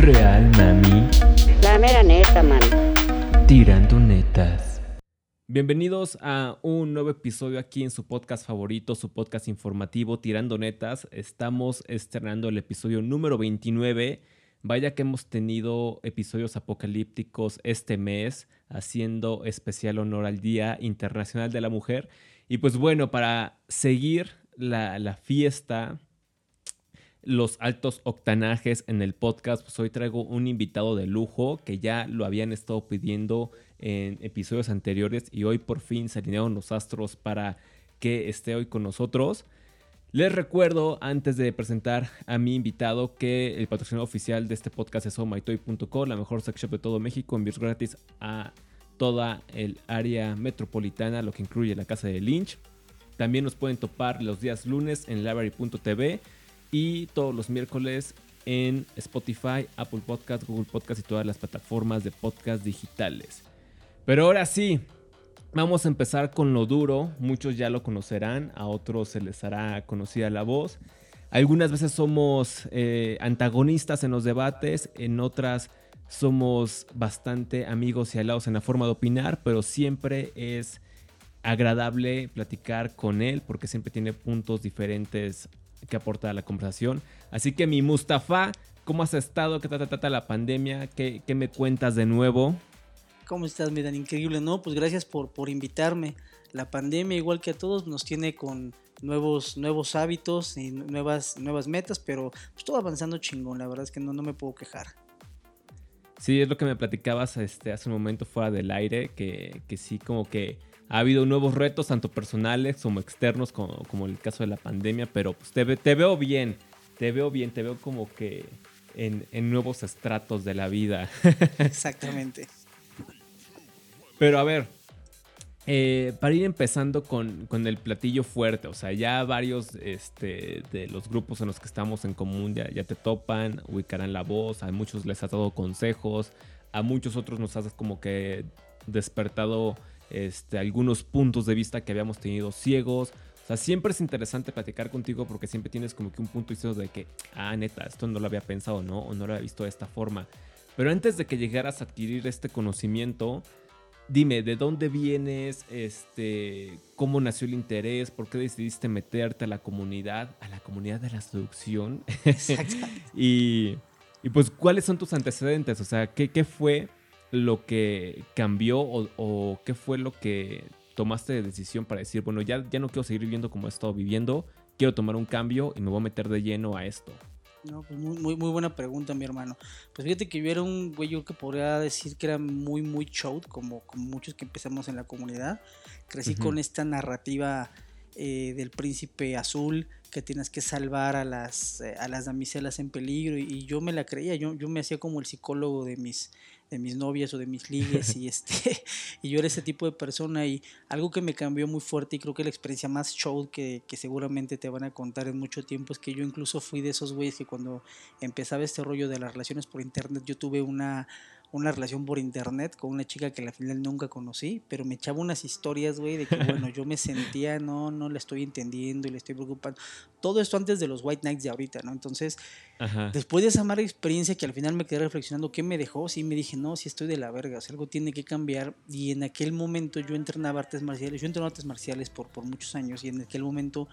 Real, mami. La mera neta, man. Tirando netas. Bienvenidos a un nuevo episodio aquí en su podcast favorito, su podcast informativo Tirando Netas. Estamos estrenando el episodio número 29. Vaya que hemos tenido episodios apocalípticos este mes, haciendo especial honor al Día Internacional de la Mujer. Y pues bueno, para seguir la, la fiesta, los altos octanajes en el podcast, pues hoy traigo un invitado de lujo que ya lo habían estado pidiendo en episodios anteriores y hoy por fin se alinearon los astros para que esté hoy con nosotros. Les recuerdo, antes de presentar a mi invitado, que el patrocinador oficial de este podcast es omaitoy.co, la mejor sex shop de todo México, envíos gratis a toda el área metropolitana, lo que incluye la casa de Lynch. También nos pueden topar los días lunes en library.tv y todos los miércoles en Spotify, Apple Podcast, Google Podcast y todas las plataformas de podcast digitales. Pero ahora sí, vamos a empezar con lo duro. Muchos ya lo conocerán, a otros se les hará conocida la voz. Algunas veces somos eh, antagonistas en los debates, en otras somos bastante amigos y aliados en la forma de opinar, pero siempre es agradable platicar con él porque siempre tiene puntos diferentes que aporta a la conversación. Así que mi Mustafa, ¿cómo has estado? ¿Qué trata la pandemia? ¿Qué, ¿Qué, me cuentas de nuevo? ¿Cómo estás, Miran? Increíble, ¿no? Pues gracias por, por invitarme. La pandemia, igual que a todos, nos tiene con nuevos, nuevos hábitos y nuevas, nuevas metas, pero pues todo avanzando chingón. La verdad es que no, no me puedo quejar. Sí, es lo que me platicabas este, hace un momento fuera del aire, que, que sí, como que ha habido nuevos retos, tanto personales como externos, como, como el caso de la pandemia, pero pues te, te, veo bien, te veo bien, te veo como que en, en nuevos estratos de la vida. Exactamente. Pero a ver, eh, para ir empezando con, con, el platillo fuerte, o sea, ya varios este, de los grupos en los que estamos en común ya, ya te topan, ubicarán la voz, a muchos les has dado consejos, a muchos otros nos has como que despertado este, algunos puntos de vista que habíamos tenido ciegos. O sea, siempre es interesante platicar contigo porque siempre tienes como que un punto de que, ah, neta, esto no lo había pensado, ¿no? O no lo había visto de esta forma. Pero antes de que llegaras a adquirir este conocimiento, dime, ¿de dónde vienes? Este, ¿Cómo nació el interés? ¿Por qué decidiste meterte a la comunidad, a la comunidad de la seducción? y, y, pues, ¿cuáles son tus antecedentes? O sea, ¿qué, qué fue lo que cambió o, o, qué fue lo que tomaste de decisión para decir, bueno, ya, ya no quiero seguir viviendo como he estado viviendo, quiero tomar un cambio y me voy a meter de lleno a esto? No, pues muy, muy, muy buena pregunta, mi hermano. Pues fíjate que yo era un güey, yo que podría decir que era muy, muy show, como, como muchos que empezamos en la comunidad. Crecí uh -huh. con esta narrativa eh, del príncipe azul, que tienes que salvar a las, eh, a las damiselas en peligro, y, y, yo me la creía, yo, yo me hacía como el psicólogo de mis, de mis novias o de mis ligues y este y yo era ese tipo de persona y algo que me cambió muy fuerte y creo que la experiencia más show que, que seguramente te van a contar en mucho tiempo es que yo incluso fui de esos güeyes que cuando empezaba este rollo de las relaciones por internet yo tuve una una relación por internet con una chica que al final nunca conocí, pero me echaba unas historias, güey, de que, bueno, yo me sentía, no, no la estoy entendiendo y le estoy preocupando. Todo esto antes de los White Nights de ahorita, ¿no? Entonces, Ajá. después de esa mala experiencia que al final me quedé reflexionando, ¿qué me dejó? Sí, me dije, no, sí estoy de la verga, o sea, algo tiene que cambiar. Y en aquel momento yo entrenaba artes marciales, yo entrené artes marciales por, por muchos años y en aquel momento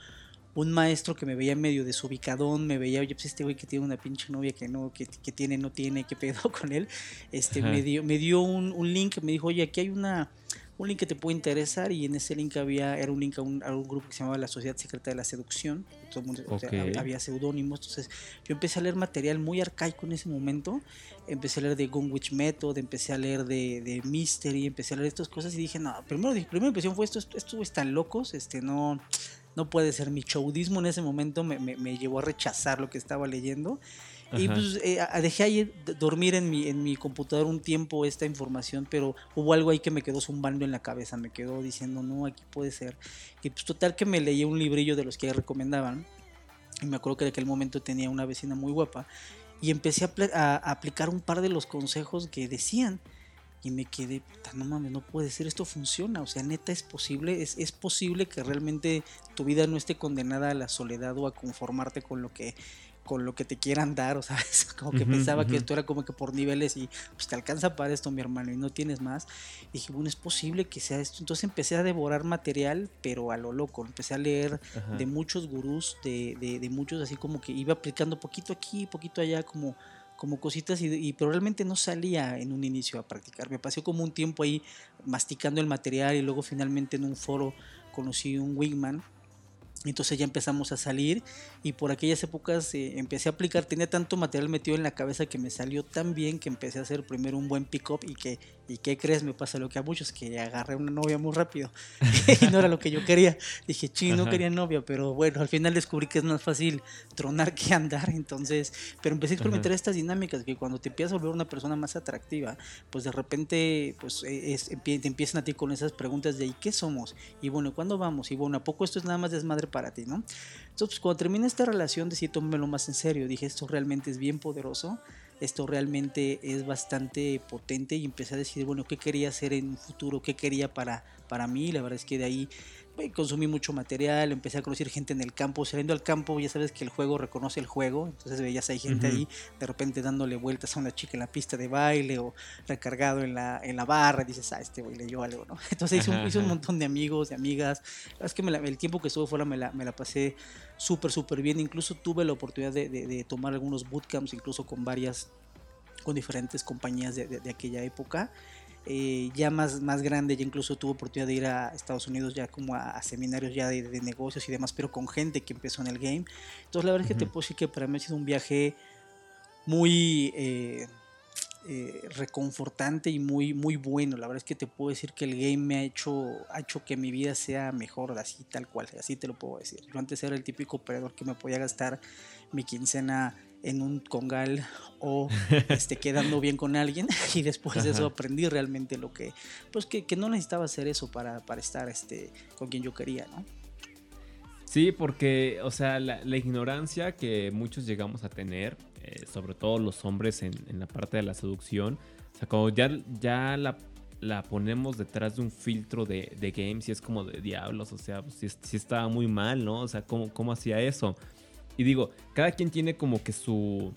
un maestro que me veía medio desubicadón, me veía, oye, pues este güey que tiene una pinche novia que no, que, que tiene, no tiene, qué pedo con él, este, me dio, me dio un, un, link, me dijo, oye, aquí hay una, un link que te puede interesar, y en ese link había, era un link a un, a un grupo que se llamaba la Sociedad Secreta de la Seducción, todo el mundo, okay. o sea, había seudónimos, entonces yo empecé a leer material muy arcaico en ese momento, empecé a leer de Gunwich Method, empecé a leer de, de Mystery, empecé a leer estas cosas, y dije, no, primero, primera impresión fue esto, esto, estos están locos, este, no no puede ser. Mi chaudismo en ese momento me, me, me, llevó a rechazar lo que estaba leyendo. Ajá. Y pues eh, dejé ahí dormir en mi, en mi computadora un tiempo esta información, pero hubo algo ahí que me quedó zumbando en la cabeza, me quedó diciendo, no, aquí puede ser. Y pues total que me leí un librillo de los que recomendaban. Y me acuerdo que en aquel momento tenía una vecina muy guapa. Y empecé a aplicar un par de los consejos que decían y me quedé, no mames, no puede ser, esto funciona, o sea, neta es posible, es, es posible que realmente tu vida no esté condenada a la soledad o a conformarte con lo que con lo que te quieran dar, o sabes, como que pensaba que esto era como que por niveles y pues te alcanza para esto, mi hermano, y no tienes más. Y dije, bueno, es posible que sea esto. Entonces empecé a devorar material, pero a lo loco. Empecé a leer de muchos gurús, de, de, de, muchos, así como que iba aplicando poquito aquí, poquito allá, como, como cositas, y, realmente no salía en un inicio a practicar. Me pasé como un tiempo ahí masticando el material y luego finalmente en un foro conocí un wingman entonces ya empezamos a salir y por aquellas épocas eh, empecé a aplicar, tenía tanto material metido en la cabeza que me salió tan bien que empecé a hacer primero un buen pick-up y que, ¿y qué crees? Me pasa lo que a muchos, que agarré una novia muy rápido y no era lo que yo quería. Dije, sí, no quería novia, pero bueno, al final descubrí que es más fácil tronar que andar, entonces, pero empecé a experimentar estas dinámicas que cuando te empiezas a volver una persona más atractiva, pues de repente pues e, te empiezan a ti con esas preguntas de ¿y qué somos? Y bueno, ¿cuándo vamos? Y bueno, ¿a poco esto es nada más desmadre para ti, ¿no? Entonces, pues, cuando terminé esta relación, decidí tomármelo más en serio. Dije, esto realmente es bien poderoso, esto realmente es bastante potente y empecé a decir, bueno, ¿qué quería hacer en un futuro? ¿Qué quería para, para mí? La verdad es que de ahí consumí mucho material, empecé a conocer gente en el campo, saliendo al campo, ya sabes que el juego reconoce el juego, entonces veías hay gente ahí de repente dándole vueltas a una chica en la pista de baile o recargado en la, en la barra, y dices, ah, este güey leyó algo, ¿no? Entonces hice un, hice un, montón de amigos, de amigas, es que el tiempo que estuve fuera me la, me la pasé súper, súper bien, incluso tuve la oportunidad de, de, tomar algunos bootcamps, incluso con varias, con diferentes compañías de, de aquella época. Eh, ya más, más grande, ya incluso tuvo oportunidad de ir a Estados Unidos ya como a, seminarios ya de, negocios y demás, pero con gente que empezó en el game. Entonces la verdad es que te puedo decir que para mí ha sido un viaje muy eh, eh, reconfortante y muy, muy bueno. La verdad es que te puedo decir que el game me ha hecho, ha hecho que mi vida sea mejor, así tal cual, así te lo puedo decir. Yo antes era el típico operador que me podía gastar mi quincena en un congal o este, quedando bien con alguien y después de eso aprendí realmente lo que, pues que, no necesitaba hacer eso para, para, estar este, con quien yo quería, ¿no? Sí, porque, o sea, la, ignorancia que muchos llegamos a tener, eh, sobre todo los hombres en, la parte de la seducción, o sea, como ya, ya la, la ponemos detrás de un filtro de, de games y es como de diablos, o sea, si, pues si estaba muy mal, ¿no? O sea, ¿cómo, cómo hacía eso? Y digo, cada quien tiene como que su,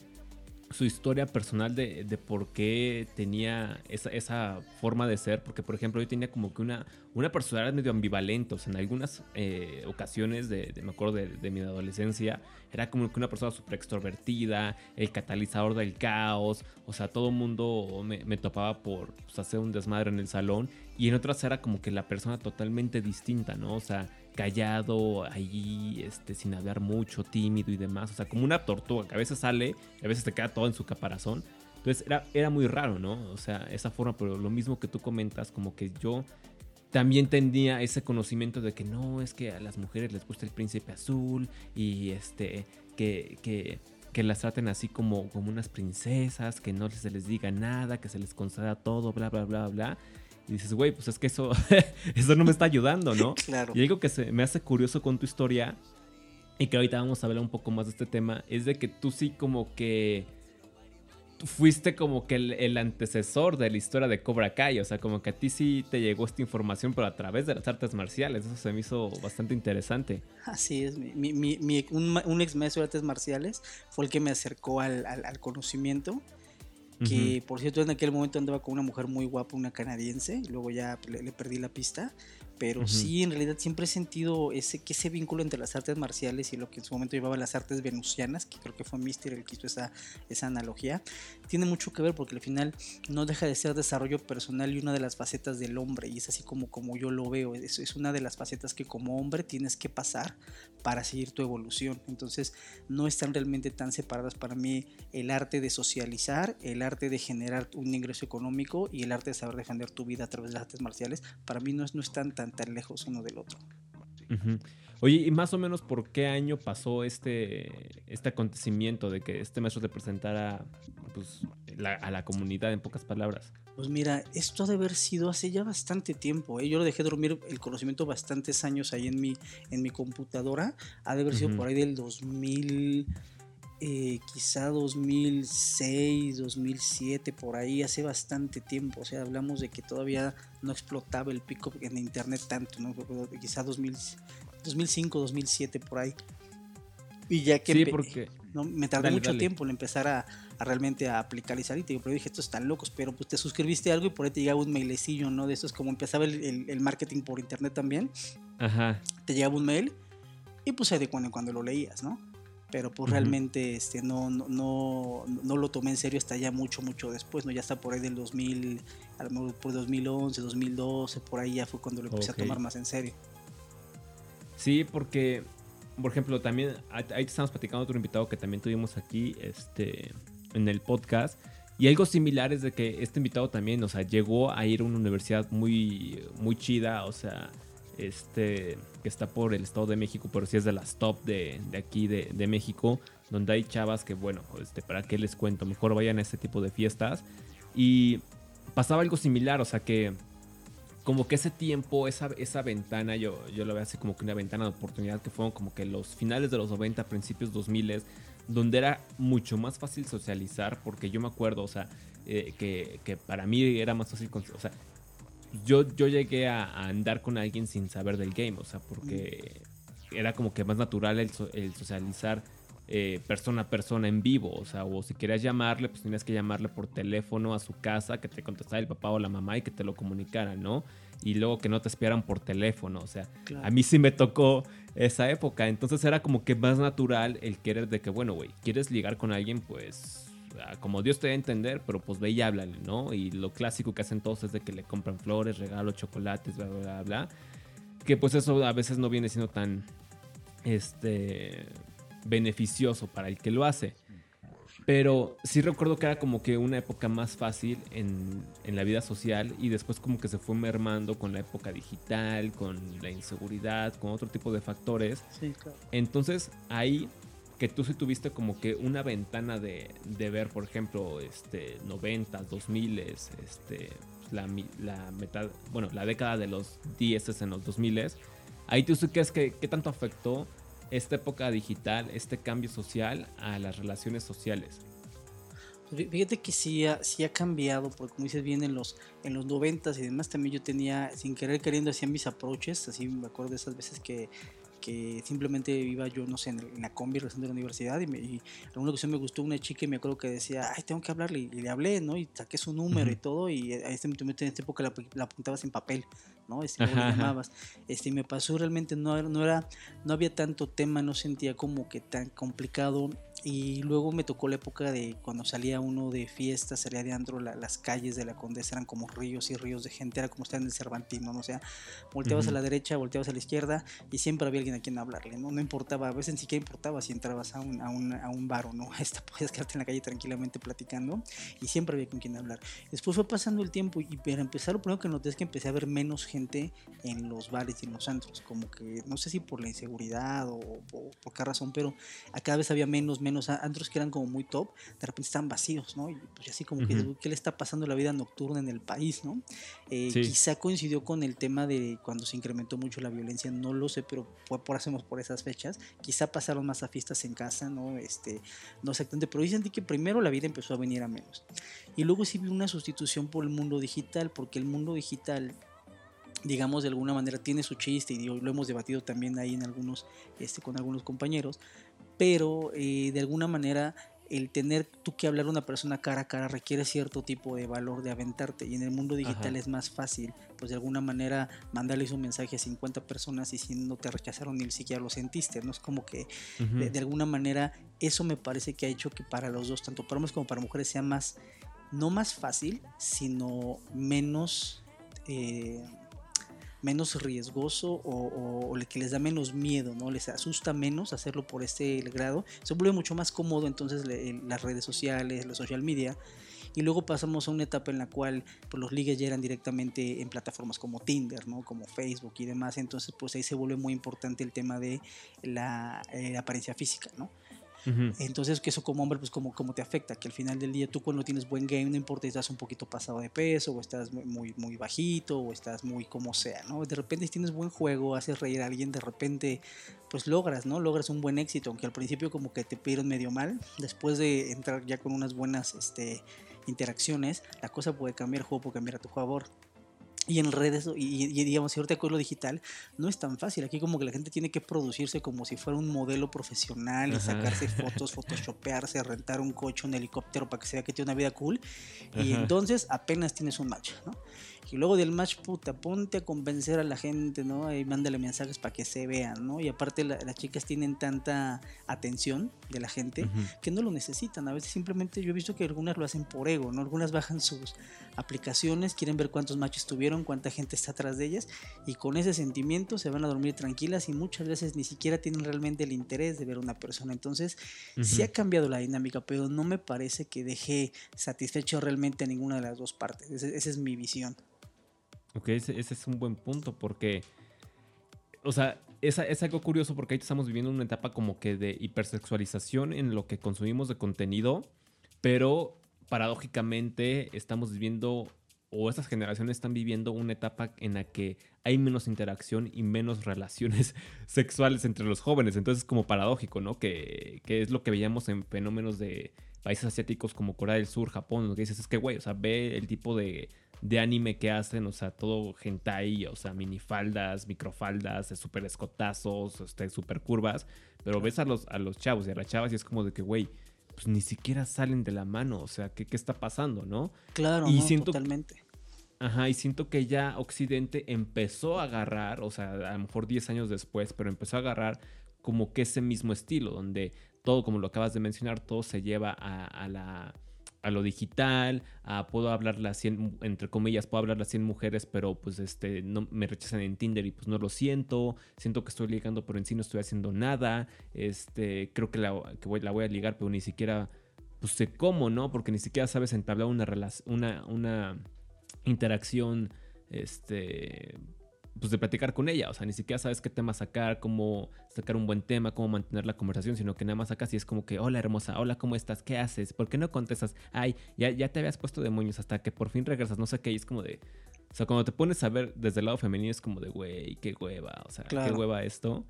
su historia personal de, de por qué tenía esa, esa, forma de ser. Porque, por ejemplo, yo tenía como que una, una personalidad medio ambivalente. O sea, en algunas eh, ocasiones, de, me acuerdo de, mi adolescencia, era como que una persona súper extrovertida, el catalizador del caos. O sea, todo el mundo me, me, topaba por pues, hacer un desmadre en el salón. Y en otras era como que la persona totalmente distinta, ¿no? O sea, callado, ahí, este, sin hablar mucho, tímido y demás. O sea, como una tortuga que a veces sale a veces te queda todo en su caparazón. Entonces era, era muy raro, ¿no? O sea, esa forma, pero lo mismo que tú comentas, como que yo también tenía ese conocimiento de que no, es que a las mujeres les gusta el príncipe azul y este, que, que, que las traten así como, como unas princesas, que no se les diga nada, que se les conceda todo, bla, bla, bla, bla. Y dices, güey, pues es que eso, eso no me está ayudando, ¿no? claro. Y algo que se me hace curioso con tu historia, y que ahorita vamos a hablar un poco más de este tema, es de que tú sí como que fuiste como que el, antecesor de la historia de Cobra Kai, o sea, como que a ti sí te llegó esta información, pero a través de las artes marciales, eso se me hizo bastante interesante. Así es, mi, mi, mi, un, ex maestro de artes marciales fue el que me acercó al, al, al conocimiento que por cierto en aquel momento andaba con una mujer muy guapa, una canadiense, y luego ya le, perdí la pista, pero sí, en realidad siempre he sentido ese, que ese vínculo entre las artes marciales y lo que en su momento llevaba las artes venusianas, que creo que fue Mister el que hizo esa, esa analogía, tiene mucho que ver porque al final no deja de ser desarrollo personal y una de las facetas del hombre, y es así como, como yo lo veo, es, es una de las facetas que como hombre tienes que pasar para seguir tu evolución, entonces no están realmente tan separadas para mí el arte de socializar, el arte de generar un ingreso económico y el arte de saber defender tu vida a través de las artes marciales, para mí no, no están tan, tan lejos uno del otro. Oye, ¿y más o menos por qué año pasó este, este acontecimiento de que este maestro te presentara pues, a la comunidad en pocas palabras? Pues mira, esto ha de haber sido hace ya bastante tiempo. ¿eh? Yo lo dejé dormir el conocimiento bastantes años ahí en mi, en mi computadora. Ha de haber sido por ahí del 2000, eh, quizá 2006, 2007, por ahí, hace bastante tiempo. O sea, hablamos de que todavía no explotaba el pico en internet tanto, ¿no? Quizá 2000, 2005, 2007, por ahí. Y ya que... Sí, porque ¿no? Me tardé Dale, mucho dale. tiempo en empezar a, a realmente a aplicalizar y te digo, pero dije, estos están locos, pero pues te suscribiste a algo y por ahí te llegaba un mailecillo, ¿no? De eso es como empezaba el, el- el marketing por internet también, Ajá. te llegaba un mail y pues de cuando en cuando lo leías, ¿no? Pero pues realmente este, no, no, no, no lo tomé en serio hasta ya mucho, mucho después, ¿no? Ya está por ahí del 2000, a lo mejor por 2011, 2012, por ahí ya fue cuando lo empecé a tomar más en serio. Sí, porque, por ejemplo, también ahí te estamos platicando otro invitado que también tuvimos aquí este, en el podcast. Y algo similar es de que este invitado también, o sea, llegó a ir a una universidad muy, muy chida, o sea, este, que está por el Estado de México, pero sí es de las top de, de aquí de, de México, donde hay chavas que, bueno, este, ¿para qué les cuento? Mejor vayan a este tipo de fiestas. Y pasaba algo similar, o sea, que como que ese tiempo, esa, esa ventana, yo, yo lo veo así como que una ventana de oportunidad que fueron como que los finales de los 90, principios 2000, donde era mucho más fácil socializar, porque yo me acuerdo, o sea, eh, que, que para mí era más fácil, o sea, yo, yo llegué a, a andar con alguien sin saber del game, o sea, porque era como que más natural el, so- el socializar eh, persona a persona en vivo, o sea, o si querías llamarle, pues tenías que llamarle por teléfono a su casa, que te contestara el papá o la mamá y que te lo comunicaran, ¿no? Y luego que no te esperaran por teléfono, o sea, Claro. a mí sí me tocó esa época, entonces era como que más natural el querer de que, bueno, güey, quieres ligar con alguien, pues como Dios te dé a entender, pero pues ve y háblale, ¿no? Y lo clásico que hacen todos es de que le compran flores, regalos, chocolates, bla, bla, bla, bla. Que pues eso a veces no viene siendo tan, este, beneficioso para el que lo hace. Pero sí recuerdo que era como que una época más fácil en, en la vida social y después como que se fue mermando con la época digital, con la inseguridad, con otro tipo de factores. Sí, claro. Entonces ahí que tú sí tuviste como que una ventana de, de ver, por ejemplo, este 90, 2000, este, la, la mitad, bueno, la década de los 10 en los 2000, ahí tú sí crees que qué tanto afectó esta época digital, este cambio social a las relaciones sociales. Fí- Fíjate que sí ha, sí ha cambiado, porque como dices bien, en los, en los 90 y demás también yo tenía, sin querer queriendo, hacía mis approaches, así me acuerdo de esas veces que, que simplemente iba yo, no sé, en, el- en la combi recién de la universidad y, me, y alguna ocasión me gustó una chica y me acuerdo que decía, ay, tengo que hablarle, y le hablé, ¿no? Y saqué su número y todo, y a este momento en esta época la, la apuntabas en papel, ¿no? Este, Ajá, llamabas. Este, y me pasó realmente, no, era- no era, no había tanto tema, no sentía como que tan complicado y luego me tocó la época de cuando salía uno de fiesta, salía de andro, la- las calles de la Condesa eran como ríos y ríos de gente, era como estar en el Cervantino, ¿no? o sea, volteabas Ujú. a la derecha, volteabas a la izquierda y siempre había alguien a quien hablarle, ¿no? No importaba, a veces ni siquiera importaba si entrabas a un, a un, a un bar o no, esta, podías quedarte en la calle tranquilamente platicando y siempre había con quien hablar. Después fue pasando el tiempo y para empezar lo primero que noté es que empecé a ver menos gente en los bares y en los antros, como que no sé si por la inseguridad o, o por qué razón, pero a cada vez había menos, menos a- antros que eran como muy top, de repente estaban vacíos, ¿no? Y pues así como que, Ujú. "Uy, ¿qué le está pasando la vida nocturna en el país, ¿no? Eh, Sí. Quizá coincidió con el tema de cuando se incrementó mucho la violencia, no lo sé, pero fue por hacemos por esas fechas. Quizá pasaron más a fiestas en casa, ¿no? Este, no exactamente, pero sentí que primero la vida empezó a venir a menos. Y luego sí vi una sustitución por el mundo digital, porque el mundo digital digamos de alguna manera tiene su chiste y lo hemos debatido también ahí en algunos este con algunos compañeros pero eh, de alguna manera el tener tú que hablar a una persona cara a cara requiere cierto tipo de valor de aventarte y en el mundo digital Ajá. es más fácil pues de alguna manera mandarles un mensaje a 50 personas y si no te rechazaron ni siquiera lo sentiste no es como que de alguna manera eso me parece que ha hecho que para los dos tanto para hombres como para mujeres sea más no más fácil sino menos eh, menos riesgoso o, o- o que les da menos miedo, ¿no? Les asusta menos hacerlo por este grado. Se vuelve mucho más cómodo entonces le- las redes sociales, la social media. Y luego pasamos a una etapa en la cual pues, los ligues ya eran directamente en plataformas como Tinder, ¿no? Como Facebook y demás. Entonces pues ahí se vuelve muy importante el tema de la eh, apariencia física, ¿no? Entonces, que eso como hombre, pues como, como te afecta, que al final del día tú cuando tienes buen game, no importa si estás un poquito pasado de peso, o estás muy, muy, muy bajito, o estás muy como sea, ¿no? De repente si tienes buen juego, haces reír a alguien, de repente, pues logras, ¿no? Logras un buen éxito, aunque al principio como que te pidieron medio mal, después de entrar ya con unas buenas este, interacciones, la cosa puede cambiar, el juego puede cambiar a tu favor. Y en redes, y, y digamos, ahorita con lo digital, no es tan fácil. Aquí como que la gente tiene que producirse como si fuera un modelo profesional y sacarse fotos, photoshopearse, rentar un coche, un helicóptero para que se vea que tiene una vida cool. Y Ajá. entonces apenas tienes un match, ¿no? Y luego del match, puta, ponte a convencer a la gente, ¿no? Y mándale mensajes para que se vean, ¿no? Y aparte la- las chicas tienen tanta atención de la gente que no lo necesitan. A veces simplemente yo he visto que algunas lo hacen por ego, ¿no? Algunas bajan sus aplicaciones, quieren ver cuántos matches tuvieron, cuánta gente está atrás de ellas y con ese sentimiento se van a dormir tranquilas y muchas veces ni siquiera tienen realmente el interés de ver a una persona. Entonces, sí Ujú. ha cambiado la dinámica, pero no me parece que deje satisfecho realmente a ninguna de las dos partes. Esa es mi visión. Ok, ese, es un buen punto porque, o sea, es, es algo curioso porque ahí estamos viviendo una etapa como que de hipersexualización en lo que consumimos de contenido, pero paradójicamente estamos viviendo, o estas generaciones están viviendo una etapa en la que hay menos interacción y menos relaciones sexuales entre los jóvenes. Entonces es como paradójico, ¿no? Que, que es lo que veíamos en fenómenos de países asiáticos como Corea del Sur, Japón, lo que dices es que, güey, o sea, ve el tipo de, de anime que hacen, o sea, todo hentai, o sea, minifaldas, microfaldas, super escotazos, este, super curvas, pero ves a los, a los chavos y a las chavas y es como de que, güey, pues ni siquiera salen de la mano, o sea, ¿qué, qué está pasando, no? Claro, Y ¿no? siento- totalmente. Ajá, y siento que ya Occidente empezó a agarrar, o sea, a lo mejor 10 años después, pero empezó a agarrar como que ese mismo estilo, donde todo, como lo acabas de mencionar, todo se lleva a, a la, a lo digital, puedo hablarle a 100, entre comillas, puedo hablarle a 100 mujeres, pero pues este, no, me rechazan en Tinder y pues no lo siento, siento que estoy ligando, pero en sí no estoy haciendo nada, este, creo que la, que voy, la voy a ligar, pero ni siquiera, pues sé cómo, ¿no? Porque ni siquiera sabes entablar una una, una interacción, este, pues de platicar con ella. O sea, ni siquiera sabes qué tema sacar, cómo sacar un buen tema, cómo mantener la conversación, sino que nada más sacas y es como que, hola hermosa, hola, ¿cómo estás? ¿Qué haces? ¿Por qué no contestas? Ay, ya, ya te habías puesto de moños hasta que por fin regresas, no sé qué, y es como de... O sea, cuando te pones a ver desde el lado femenino es como de, güey, qué hueva, o sea, Claro. qué hueva esto.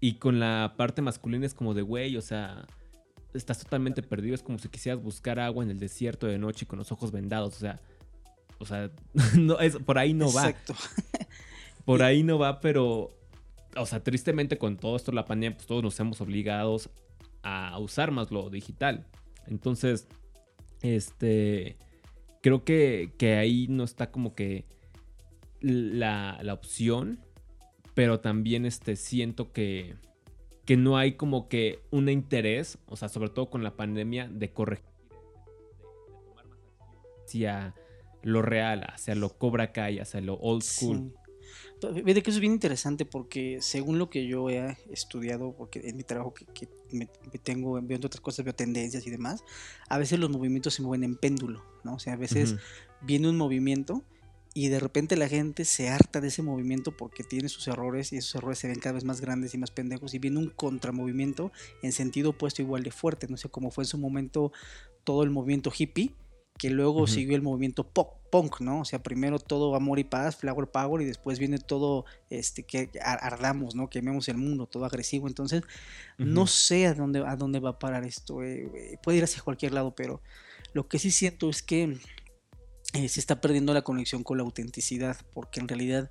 Y con la parte masculina es como de, güey, o sea, estás totalmente perdido. Es como si quisieras buscar agua en el desierto de noche y con los ojos vendados. O sea, o sea, no, es, por ahí no va. Por ahí no va, pero, o sea, tristemente con todo esto de la pandemia, pues todos nos hemos obligados a usar más lo digital. Entonces, este, creo que, que ahí no está como que la, la opción, pero también este, siento que, que no hay como que un interés, o sea, sobre todo con la pandemia, de corregir, hacia lo real, hacia lo Cobra Kai, hacia lo old school. Sí. Fíjate que eso es bien interesante porque según lo que yo he estudiado, porque en mi trabajo que, que me, me tengo, veo otras cosas, veo tendencias y demás, a veces los movimientos se mueven en péndulo, ¿no? O sea, a veces Ujú. viene un movimiento y de repente la gente se harta de ese movimiento porque tiene sus errores y esos errores se ven cada vez más grandes y más pendejos y viene un contramovimiento en sentido opuesto igual de fuerte, no sé cómo fue en su momento todo el movimiento hippie que luego siguió el movimiento pop, punk, ¿no? O sea, primero todo amor y paz, flower power y después viene todo este que ar- ardamos, ¿no? Quememos el mundo, todo agresivo, entonces no sé a dónde, a dónde va a parar esto. eh, eh, puede ir hacia cualquier lado, pero lo que sí siento es que eh, se está perdiendo la conexión con la autenticidad, porque en realidad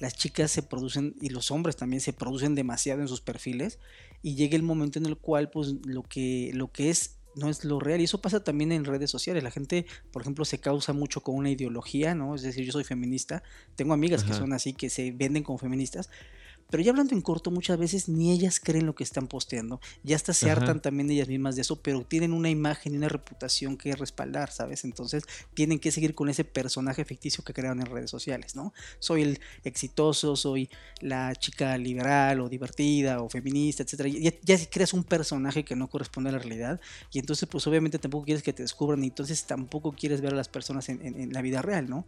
las chicas se producen y los hombres también se producen demasiado en sus perfiles y llega el momento en el cual pues lo que, lo que es no es lo real y eso pasa también en redes sociales. La gente por ejemplo se causa mucho con una ideología no es decir yo soy feminista tengo amigas que son así que se venden como feministas pero ya hablando en corto, muchas veces ni ellas creen lo que están posteando. Ya hasta se Ajá. hartan también ellas mismas de eso, pero tienen una imagen y una reputación que respaldar, ¿sabes? Entonces tienen que seguir con ese personaje ficticio que crearon en redes sociales, ¿no? Soy el exitoso, soy la chica liberal o divertida o feminista, etcétera. Ya, ya creas un personaje que no corresponde a la realidad y entonces pues obviamente tampoco quieres que te descubran y entonces tampoco quieres ver a las personas en, en- en la vida real, ¿no?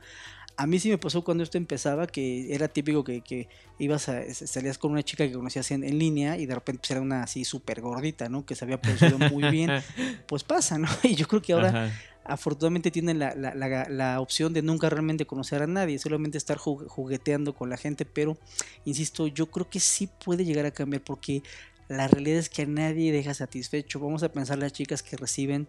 A mí sí me pasó cuando esto empezaba que era típico que, que ibas a, salías con una chica que conocías en, en línea y de repente pues, era una así súper gordita, ¿no? Que se había producido muy bien. Pues pasa, ¿no? Y yo creo que ahora Ajá. afortunadamente tienen la, la- la- la opción de nunca realmente conocer a nadie, solamente estar jugue- jugueteando con la gente, pero insisto, yo creo que sí puede llegar a cambiar porque la realidad es que a nadie deja satisfecho. Vamos a pensar las chicas que reciben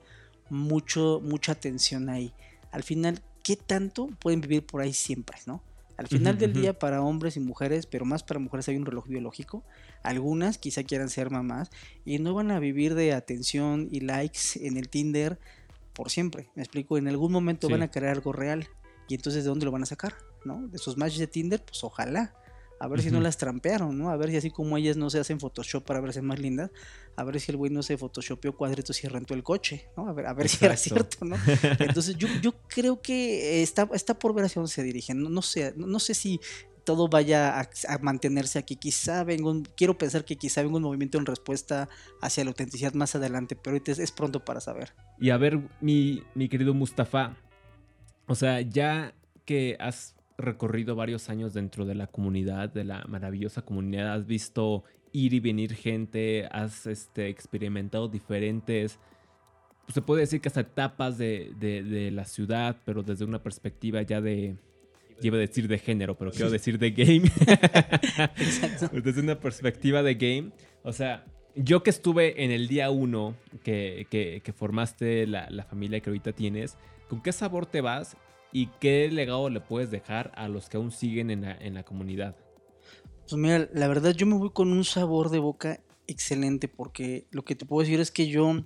mucho, mucha atención ahí. Al final, ¿qué tanto pueden vivir por ahí siempre, no? Al final del día, para hombres y mujeres, pero más para mujeres hay un reloj biológico. Algunas quizá quieran ser mamás y no van a vivir de atención y likes en el Tinder por siempre. Me explico, en algún momento Sí. van a querer algo real. Y entonces, ¿de dónde lo van a sacar? ¿No? De sus matches de Tinder, pues ojalá. A ver si no las trampearon, ¿no? A ver si así como ellas no se hacen Photoshop para verse más lindas, a ver si el güey no se photoshopeó cuadritos y rentó el coche, ¿no? A ver, a ver si era cierto, ¿no? Entonces yo, yo creo que está, está por ver hacia dónde se dirigen. No, no sé, no, no sé si todo vaya a, a mantenerse aquí. Quizá venga un, quiero pensar que quizá venga un movimiento en respuesta hacia la autenticidad más adelante, pero ahorita es, es pronto para saber. Y a ver, mi, mi querido Mustafa, o sea, ya que has recorrido varios años dentro de la comunidad, de la maravillosa comunidad, has visto ir y venir gente, has este, experimentado diferentes, pues, se puede decir que hasta etapas de, de- de la ciudad, pero desde una perspectiva ya de, iba a decir de género, pero quiero decir de game. Exacto. Desde una perspectiva de game. O sea, yo que estuve en el día uno que, que- que formaste la, la familia que ahorita tienes, ¿con qué sabor te vas y qué legado le puedes dejar a los que aún siguen en la, en la comunidad? Pues mira, la verdad yo me voy con un sabor de boca excelente porque lo que te puedo decir es que yo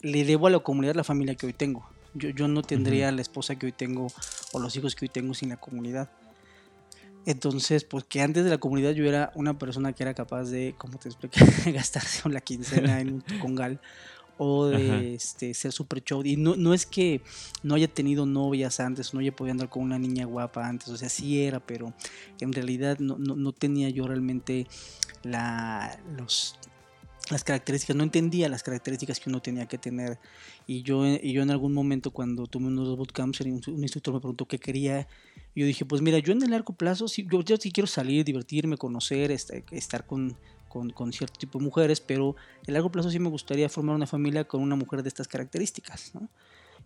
le debo a la comunidad la familia que hoy tengo. Yo, yo no tendría la esposa que hoy tengo o los hijos que hoy tengo sin la comunidad. Entonces, pues que antes de la comunidad yo era una persona que era capaz de, como te expliqué, gastarse la quincena en un congal o de Ajá. este, ser super show. Y no, no es que no haya tenido novias antes, no haya podido andar con una niña guapa antes, o sea, sí era, pero en realidad no, no, no tenía yo realmente la, los, las características, no entendía las características que uno tenía que tener. Y yo, y yo en algún momento cuando tomé unos bootcamps, un, un instructor me preguntó qué quería. Yo dije, pues mira, yo en el largo plazo, sí, yo, yo sí quiero salir, divertirme, conocer, este, estar con, con, con cierto tipo de mujeres, pero en largo plazo sí me gustaría formar una familia con una mujer de estas características, ¿no?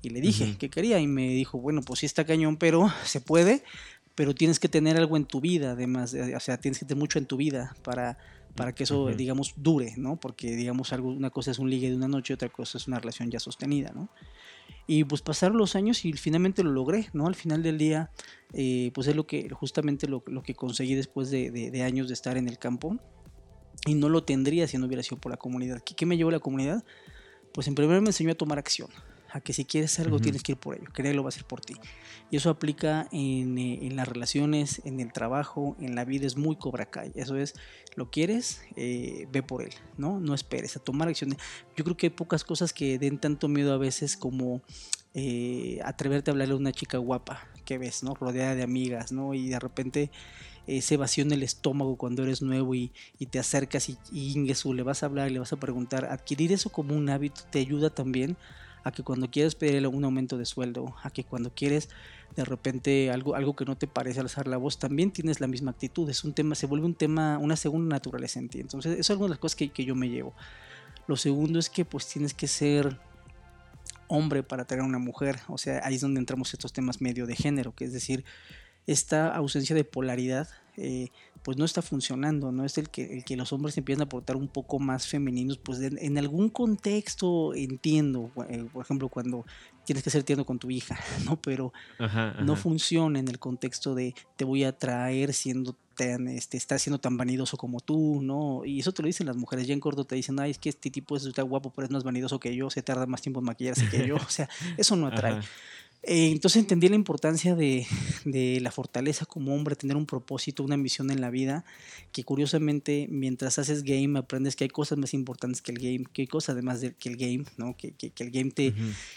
Y le dije Ujú. que quería y me dijo, bueno, pues sí está cañón, pero se puede, pero tienes que tener algo en tu vida, además, de- o sea, tienes que tener mucho en tu vida para, para que eso, digamos, dure, ¿no? Porque, digamos, algo, una cosa es un ligue de una noche, otra cosa es una relación ya sostenida, ¿no? Y pues pasaron los años y finalmente lo logré, ¿no? Al final del día, eh, pues es lo que, justamente lo, lo que conseguí después de, de- de años de estar en el campo. Y no lo tendría si no hubiera sido por la comunidad. ¿Qué, qué me llevó la comunidad? Pues en primer lugar me enseñó a tomar acción. A que si quieres algo Ujú. tienes que ir por ello. Que nadie lo va a hacer por ti. Y eso aplica en, eh, en las relaciones, en el trabajo, en la vida. Es muy Cobra Kai. Eso es, lo quieres, eh, ve por él, ¿no? No esperes a tomar acción. Yo creo que hay pocas cosas que den tanto miedo a veces como eh, atreverte a hablarle a una chica guapa que ves, ¿no? Rodeada de amigas, ¿no? Y de repente ese vacío en el estómago cuando eres nuevo y, te acercas y, y ingesu, le vas a hablar le vas a preguntar. Adquirir eso como un hábito te ayuda también a que cuando quieres pedirle un aumento de sueldo, a que cuando quieres de repente algo, algo que no te parece alzar la voz, también tienes la misma actitud. Es un tema, se vuelve un tema, una segunda naturaleza en ti. Entonces, eso es alguna de las cosas que, que yo me llevo. Lo segundo es que pues tienes que ser hombre para tener una mujer. O sea, ahí es donde entramos estos temas medio de género, que es decir, esta ausencia de polaridad eh, pues no está funcionando, no es el que, el que los hombres empiezan a portar un poco más femeninos, pues en, en algún contexto entiendo, eh, por ejemplo, cuando tienes que ser tierno con tu hija, ¿no? Pero Ajá, ajá. no funciona en el contexto de te voy a traer siendo tan, este, estás siendo tan vanidoso como tú, ¿no? Y eso te lo dicen las mujeres, ya en corto te dicen, ay, es que este tipo es está guapo, pero es más vanidoso que yo, se tarda más tiempo en maquillarse que yo, o sea, eso no atrae. Ajá. Eh, entonces entendí la importancia de, de la fortaleza como hombre, tener un propósito, una misión en la vida, que curiosamente mientras haces game aprendes que hay cosas más importantes que el game, que hay cosas además de que el game, ¿no? Que, que, que el game te...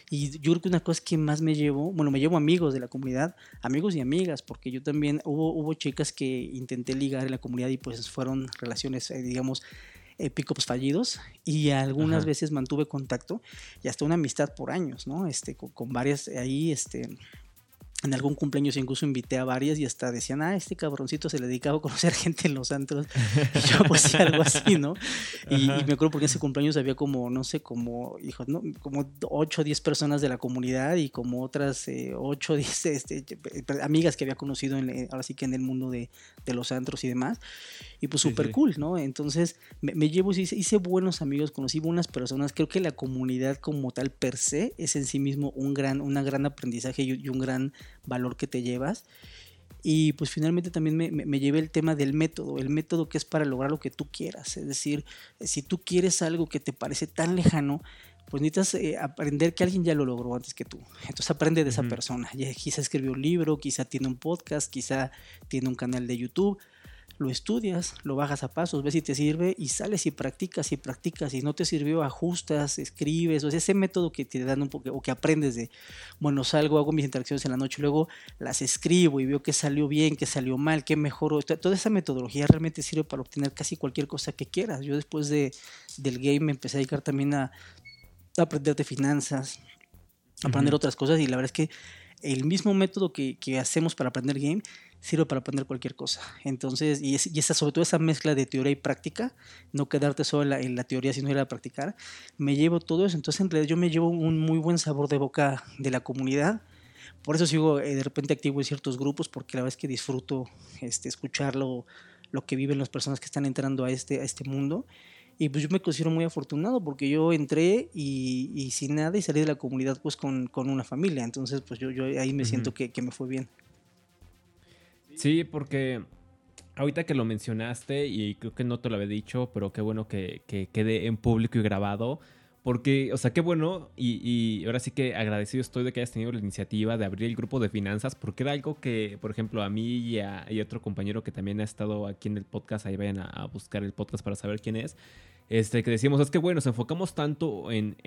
Y yo creo que una cosa que más me llevo, bueno, me llevo amigos de la comunidad, amigos y amigas, porque yo también hubo, hubo chicas que intenté ligar en la comunidad y pues fueron relaciones, eh, digamos, eh, pick-ups fallidos y algunas Ajá. veces mantuve contacto y hasta una amistad por años, ¿no? Este, con, con varias ahí, este, en algún cumpleaños incluso invité a varias y hasta decían, ah, este cabroncito se le dedicaba a conocer gente en los antros. Y yo, pues sí, algo así, ¿no? Y, me acuerdo porque en ese cumpleaños había como, no sé, como, hijos, ¿no? Como 8 o 10 personas de la comunidad y como otras eh, 8 o 10 este, amigas que había conocido, en, eh, ahora sí que en el mundo de, de los antros y demás. Y pues Sí, súper sí. cool, ¿no? Entonces me, me llevo, hice, hice buenos amigos, conocí buenas personas. Creo que la comunidad como tal per se es en sí mismo un gran, una gran aprendizaje y, y un gran valor que te llevas. Y pues finalmente también me, me, llevé el tema del método, el método que es para lograr lo que tú quieras. Es decir, si tú quieres algo que te parece tan lejano, pues necesitas eh, aprender que alguien ya lo logró antes que tú. Entonces aprende de esa persona. Ya, quizá escribió un libro, quizá tiene un podcast, quizá tiene un canal de YouTube lo estudias, lo bajas a pasos, ves si te sirve y sales y practicas y practicas. Si no te sirvió, ajustas, escribes. O sea, ese método que te dan un poco, o que aprendes de, bueno, salgo, hago mis interacciones en la noche, luego las escribo y veo que salió bien, que salió mal, que mejoró. Toda esa metodología realmente sirve para obtener casi cualquier cosa que quieras. Yo después de, del game me empecé a dedicar también a, aprender de finanzas, a aprender otras cosas y la verdad es que el mismo método que, que hacemos para aprender game sirve para aprender cualquier cosa. Entonces, y, esa, sobre todo esa mezcla de teoría y práctica, no quedarte solo en la, teoría, sino ir a practicar, me llevo todo eso. Entonces, en realidad, yo me llevo un muy buen sabor de boca de la comunidad. Por eso sigo eh, de repente activo en ciertos grupos, porque la verdad es que disfruto este, escuchar lo, que viven las personas que están entrando a este, a este mundo. Y pues yo me considero muy afortunado porque yo entré y, sin nada y salí de la comunidad pues con, una familia. Entonces pues yo, yo ahí me siento que, que me fue bien. Sí, porque ahorita que lo mencionaste, y creo que no te lo había dicho, pero qué bueno que, quede en público y grabado. Porque, o sea, qué bueno, y, ahora sí que agradecido estoy de que hayas tenido la iniciativa de abrir el grupo de finanzas, porque era algo que, por ejemplo, a mí y a otro compañero que también ha estado aquí en el podcast, ahí vayan a, buscar el podcast para saber quién es, este, que decíamos, es que bueno, nos enfocamos tanto en,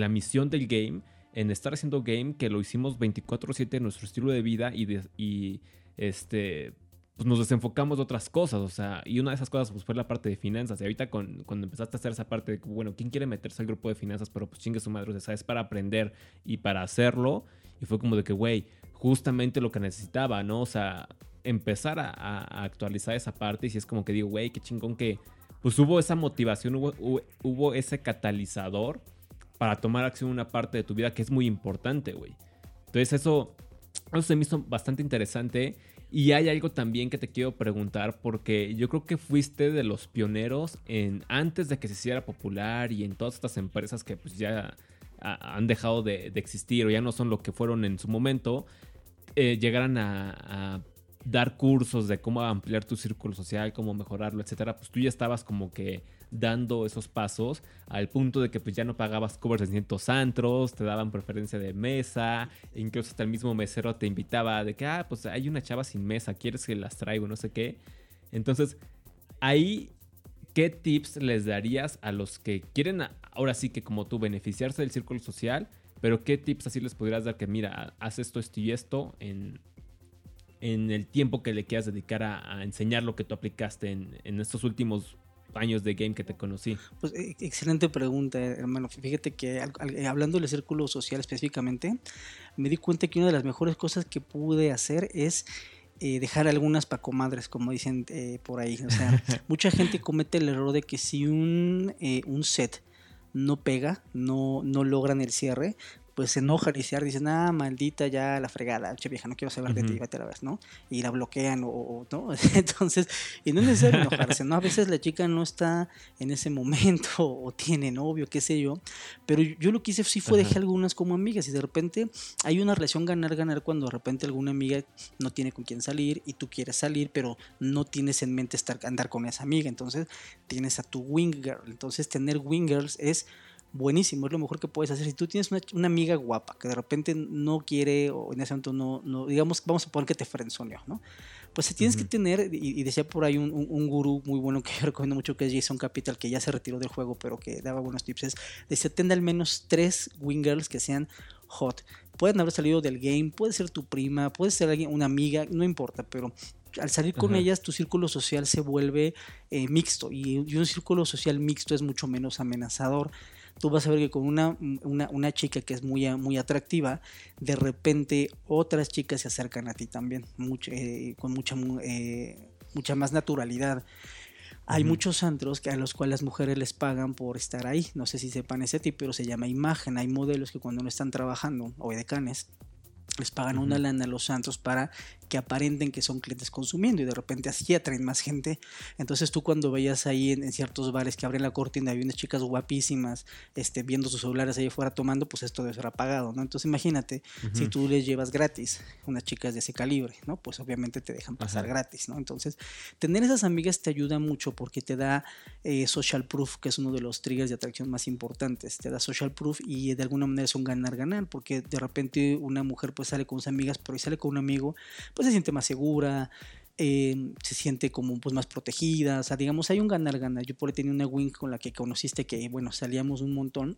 la misión del game, en estar haciendo game, que lo hicimos 24/7 en nuestro estilo de vida y, de, y este, pues nos desenfocamos de otras cosas, o sea, y una de esas cosas pues, fue la parte de finanzas. Y ahorita cuando empezaste a hacer esa parte de, bueno, ¿quién quiere meterse al grupo de finanzas? Pero pues chingue su madre, o sea, es para aprender y para hacerlo. Y fue como de que, güey, justamente lo que necesitaba, ¿no? O sea, empezar a, actualizar esa parte. Y si es como que digo, güey, qué chingón que, pues hubo esa motivación, hubo, hubo ese catalizador para tomar acción en una parte de tu vida que es muy importante, güey. Entonces eso eso se me hizo bastante interesante. Y hay algo también que te quiero preguntar, porque yo creo que fuiste de los pioneros en antes de que se hiciera popular y en todas estas empresas que pues ya han dejado de, existir o ya no son lo que fueron en su momento, eh, llegaran a dar cursos de cómo ampliar tu círculo social, cómo mejorarlo, etcétera, pues tú ya estabas como que dando esos pasos al punto de que pues ya no pagabas covers de cientos antros, te daban preferencia de mesa, incluso hasta el mismo mesero te invitaba de que, ah, pues hay una chava sin mesa, ¿quieres que las traigo? No sé qué. Entonces, ahí, ¿qué tips les darías a los que quieren, ahora sí que como tú, beneficiarse del círculo social? Pero ¿qué tips así les podrías dar que, mira, haz esto, esto y esto en, en el tiempo que le quieras dedicar a, enseñar lo que tú aplicaste en, estos últimos años de game que te conocí? Pues e, excelente pregunta, hermano. Fíjate que eh, hablando del círculo social específicamente, me di cuenta que una de las mejores cosas que pude hacer es eh, dejar algunas pacomadres, como dicen eh, por ahí. O sea, mucha gente comete el error de que si un, un set no pega, no, no logran el cierre, pues se enojan y se dicen, ah, maldita ya la fregada, che vieja, no quiero saber de ti, vete a la vez, ¿no? Y la bloquean o, ¿no? Entonces, y no es necesario enojarse, ¿no? A veces la chica no está en ese momento o tiene novio, qué sé yo, pero yo lo que hice sí fue dejar algunas como amigas y de repente hay una relación ganar-ganar cuando de repente alguna amiga no tiene con quién salir y tú quieres salir, pero no tienes en mente estar andar con esa amiga, entonces tienes a tu wing girl, entonces tener wing girls es buenísimo, es lo mejor que puedes hacer. Si tú tienes una, amiga guapa que de repente no quiere o en ese momento no, no digamos, vamos a poner que te frenzoneó, ¿no? Pues tienes que tener, y, decía por ahí un, un, gurú muy bueno que yo recomiendo mucho, que es Jason Capital, que ya se retiró del juego, pero que daba buenos tips, es, decía, ten al menos tres wingirls que sean hot. Pueden haber salido del game, puede ser tu prima, puede ser alguien, una amiga, no importa, pero al salir con ellas tu círculo social se vuelve eh, mixto y, un círculo social mixto es mucho menos amenazador tú vas a ver que con una, una, chica que es muy, muy atractiva, de repente otras chicas se acercan a ti también, eh, con mucha, eh, mucha más naturalidad. Hay muchos antros que a los cuales las mujeres les pagan por estar ahí. No sé si sepan ese tipo, pero se llama imagen. Hay modelos que cuando no están trabajando, o decanes, les pagan una lana a los santos para que aparenten que son clientes consumiendo y de repente así atraen más gente. Entonces tú cuando veías ahí en, ciertos bares que abren la cortina había unas chicas guapísimas este, viendo sus celulares ahí afuera tomando, pues esto debe ser apagado, ¿no? Entonces imagínate, si tú les llevas gratis unas chicas de ese calibre, ¿no? Pues obviamente te dejan pasar gratis, ¿no? Entonces, tener esas amigas te ayuda mucho porque te da eh, social proof, que es uno de los triggers de atracción más importantes. Te da social proof y de alguna manera es un ganar-ganar, porque de repente una mujer pues sale con sus amigas, pero si sale con un amigo, pues se siente más segura, eh, se siente como pues más protegida, o sea, digamos, hay un ganar-ganar. Yo por ahí tenía una wing con la que conociste que, bueno, salíamos un montón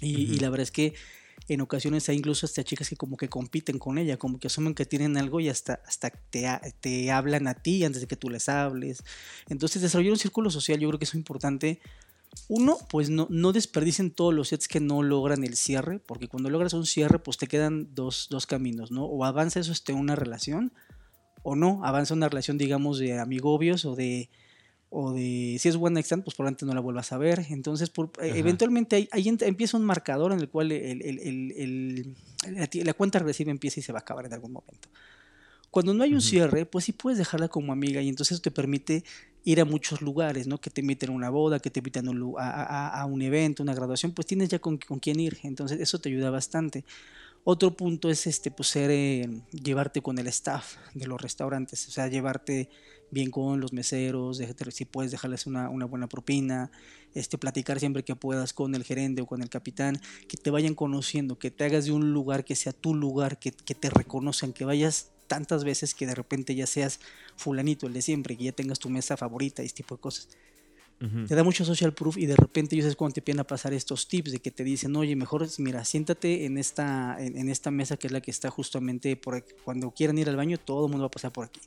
y, la verdad es que en ocasiones hay incluso hasta chicas que como que compiten con ella, como que asumen que tienen algo y hasta, hasta te, te hablan a ti antes de que tú les hables. Entonces desarrollar un círculo social yo creo que es importante uno, pues no, no desperdicen todos los sets que no logran el cierre, porque cuando logras un cierre, pues te quedan dos, dos caminos, ¿no? O avanza eso este, una relación, o no, avanza una relación, digamos, de amigobios o de, o de, si es one night stand, pues probablemente no la vuelvas a ver. Entonces, por, eh, eventualmente ahí, empieza un marcador en el cual el, el, la cuenta regresiva empieza y se va a acabar en algún momento. Cuando no hay un cierre, pues sí puedes dejarla como amiga y entonces te permite ir a muchos lugares, ¿no? Que te inviten a una boda, que te inviten a, a, un evento, una graduación, pues tienes ya con, con, quién ir. Entonces eso te ayuda bastante. Otro punto es este, pues ser, eh, llevarte con el staff de los restaurantes, o sea, llevarte bien con los meseros, si puedes dejarles una, una, buena propina, este, platicar siempre que puedas con el gerente o con el capitán, que te vayan conociendo, que te hagas de un lugar que sea tu lugar, que, que te reconozcan, que vayas tantas veces que de repente ya seas fulanito, el de siempre, que ya tengas tu mesa favorita y este tipo de cosas. Te da mucho social proof y de repente yo sé cuando te empiezan a pasar estos tips de que te dicen, oye, mejor mira, siéntate en esta, en, esta mesa que es la que está justamente por cuando quieran ir al baño, todo el mundo va a pasar por aquí.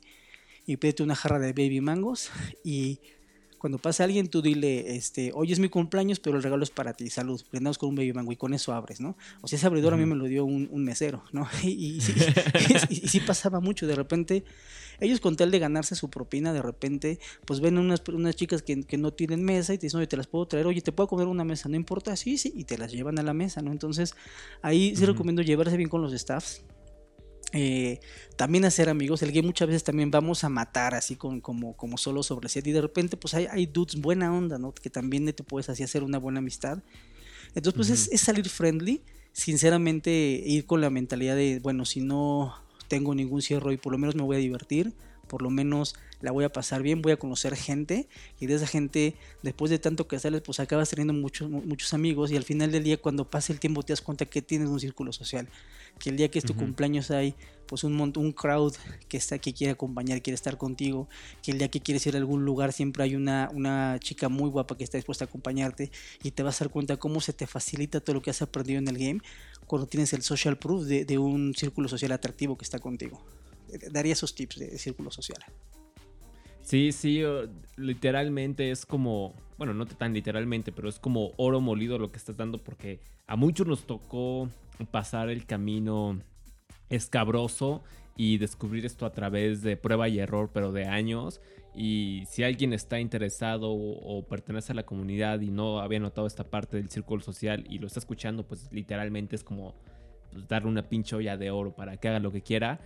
Y pídete una jarra de baby mangos y cuando pase alguien, tú dile, este, hoy es mi cumpleaños, pero el regalo es para ti, salud, prendamos con un baby mango y con eso abres, ¿no? O sea, ese abridor a mí me lo dio un, mesero, ¿no? Y, sí, pasaba mucho, de repente, ellos con tal de ganarse su propina, de repente, pues ven unas, unas chicas que, no tienen mesa y te dicen, oye, te las puedo traer, oye, te puedo comer una mesa, no importa, sí, sí, y te las llevan a la mesa, ¿no? Entonces, ahí sí recomiendo llevarse bien con los staffs, eh, también hacer amigos. El game muchas veces también vamos a matar así con, como, como solo sobre set y de repente pues hay, hay dudes buena onda, ¿no? Que también te puedes así hacer una buena amistad. Entonces pues es, es, salir friendly, sinceramente ir con la mentalidad de, bueno, si no tengo ningún cierre y por lo menos me voy a divertir, por lo menos la voy a pasar bien, voy a conocer gente y de esa gente, después de tanto que sales, pues acabas teniendo muchos, muchos amigos y al final del día cuando pase el tiempo te das cuenta que tienes un círculo social, que el día que es tu cumpleaños hay pues un un crowd que está que quiere acompañar, quiere estar contigo, que el día que quieres ir a algún lugar siempre hay una, una chica muy guapa que está dispuesta a acompañarte y te vas a dar cuenta cómo se te facilita todo lo que has aprendido en el game cuando tienes el social proof de, de un círculo social atractivo que está contigo. Daría esos tips de círculo social. Sí, sí, literalmente es como, bueno, no tan literalmente, pero es como oro molido lo que estás dando porque a muchos nos tocó pasar el camino escabroso y descubrir esto a través de prueba y error, pero de años. Y si alguien está interesado o, pertenece a la comunidad y no había notado esta parte del círculo social y lo está escuchando, pues literalmente es como pues, darle una pinche olla de oro para que haga lo que quiera.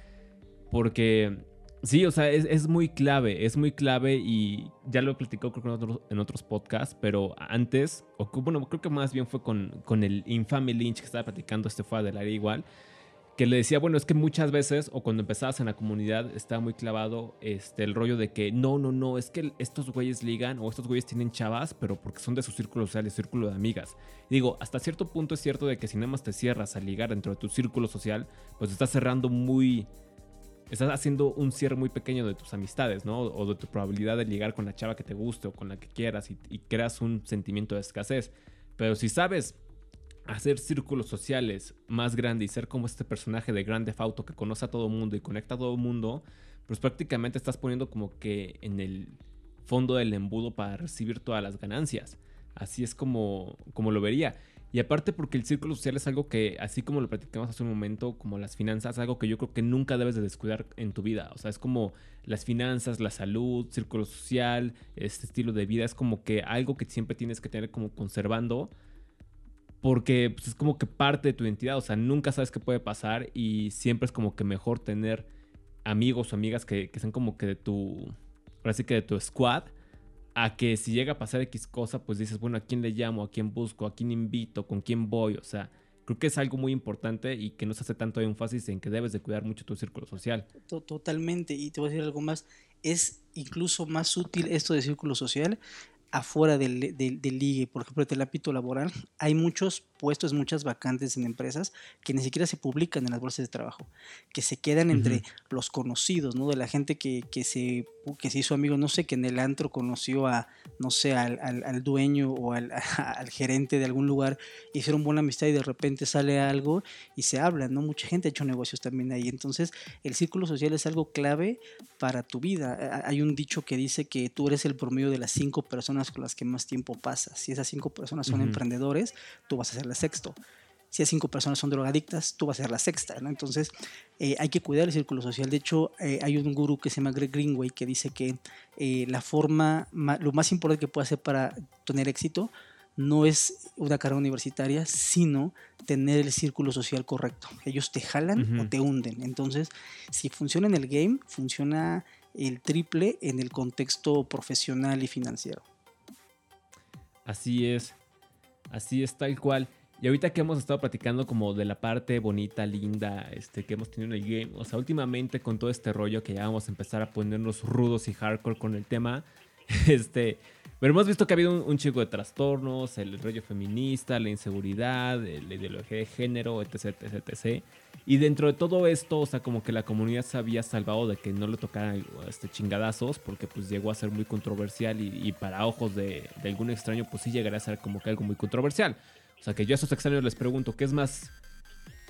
Porque Sí, o sea, es, muy clave, es muy clave y ya lo he platicado creo que en otros, en otros podcasts, pero antes, o bueno, creo que más bien fue con, con el infame Lynch que estaba platicando este fue del igual, que le decía, bueno, es que muchas veces, o cuando empezabas en la comunidad, estaba muy clavado este, el rollo de que no, no, no, es que estos güeyes ligan o estos güeyes tienen chavas, pero porque son de su círculo social, de círculo de amigas. digo, hasta cierto punto es cierto de que si nada más te cierras a ligar dentro de tu círculo social, pues estás cerrando muy estás haciendo un cierre muy pequeño de tus amistades, ¿no? O de tu probabilidad de llegar con la chava que te guste o con la que quieras y, creas un sentimiento de escasez. Pero si sabes hacer círculos sociales más grandes y ser como este personaje de Grand Theft Auto que conoce a todo mundo y conecta a todo mundo, pues prácticamente estás poniendo como que en el fondo del embudo para recibir todas las ganancias. Así es como, como lo vería. Y aparte porque el círculo social es algo que, así como lo platicamos hace un momento, como las finanzas, algo que yo creo que nunca debes de descuidar en tu vida. O sea, es como las finanzas, la salud, círculo social, este estilo de vida, es como que algo que siempre tienes que tener como conservando. Porque pues, es como que parte de tu identidad, o sea, nunca sabes qué puede pasar y siempre es como que mejor tener amigos o amigas que, que sean como que de tu, ahora que de tu squad, a que si llega a pasar X cosa, pues dices, bueno, ¿a quién le llamo? ¿A quién busco? ¿A quién invito? ¿Con quién voy? O sea, creo que es algo muy importante y que no se hace tanto énfasis en que debes de cuidar mucho tu círculo social. Totalmente, y te voy a decir algo más, es incluso más útil esto de círculo social afuera del, del, del ligue, por ejemplo, del ámbito laboral, hay muchos puestos, muchas vacantes en empresas que ni siquiera se publican en las bolsas de trabajo, que se quedan entre los conocidos, ¿no? De la gente que, que, se, que se hizo amigo, no sé, que en el antro conoció a, no sé, al, al, al dueño o al, al, gerente de algún lugar, hicieron buena amistad y de repente sale algo y se habla, ¿no? Mucha gente ha hecho negocios también ahí. Entonces, el círculo social es algo clave para tu vida. Hay un dicho que dice que tú eres el promedio de las cinco personas con las que más tiempo pasas. Si esas cinco personas son uh -huh. emprendedores, tú vas a ser la sexto. Si esas cinco personas son drogadictas, tú vas a ser la sexta, ¿no? Entonces, eh, hay que cuidar el círculo social. De hecho, eh, hay un gurú que se llama Greg Greenway que dice que eh, la forma, lo más importante que puede hacer para tener éxito no es una carrera universitaria, sino tener el círculo social correcto. Ellos te jalan uh -huh. o te hunden. Entonces, si funciona en el game, funciona el triple en el contexto profesional y financiero. Así es, así es tal cual. Y ahorita que hemos estado platicando como de la parte bonita, linda, este, que hemos tenido en el game, o sea, últimamente con todo este rollo que ya vamos a empezar a ponernos rudos y hardcore con el tema, este, pero hemos visto que ha habido un, chico de trastornos, el rollo feminista, la inseguridad, la ideología de género, etc, etc, etc. Y dentro de todo esto, o sea, como que la comunidad se había salvado de que no le tocaran este, chingadazos, porque pues llegó a ser muy controversial y, para ojos de, de, algún extraño, pues sí llegaría a ser como que algo muy controversial. O sea, que yo a esos extraños les pregunto, ¿qué es más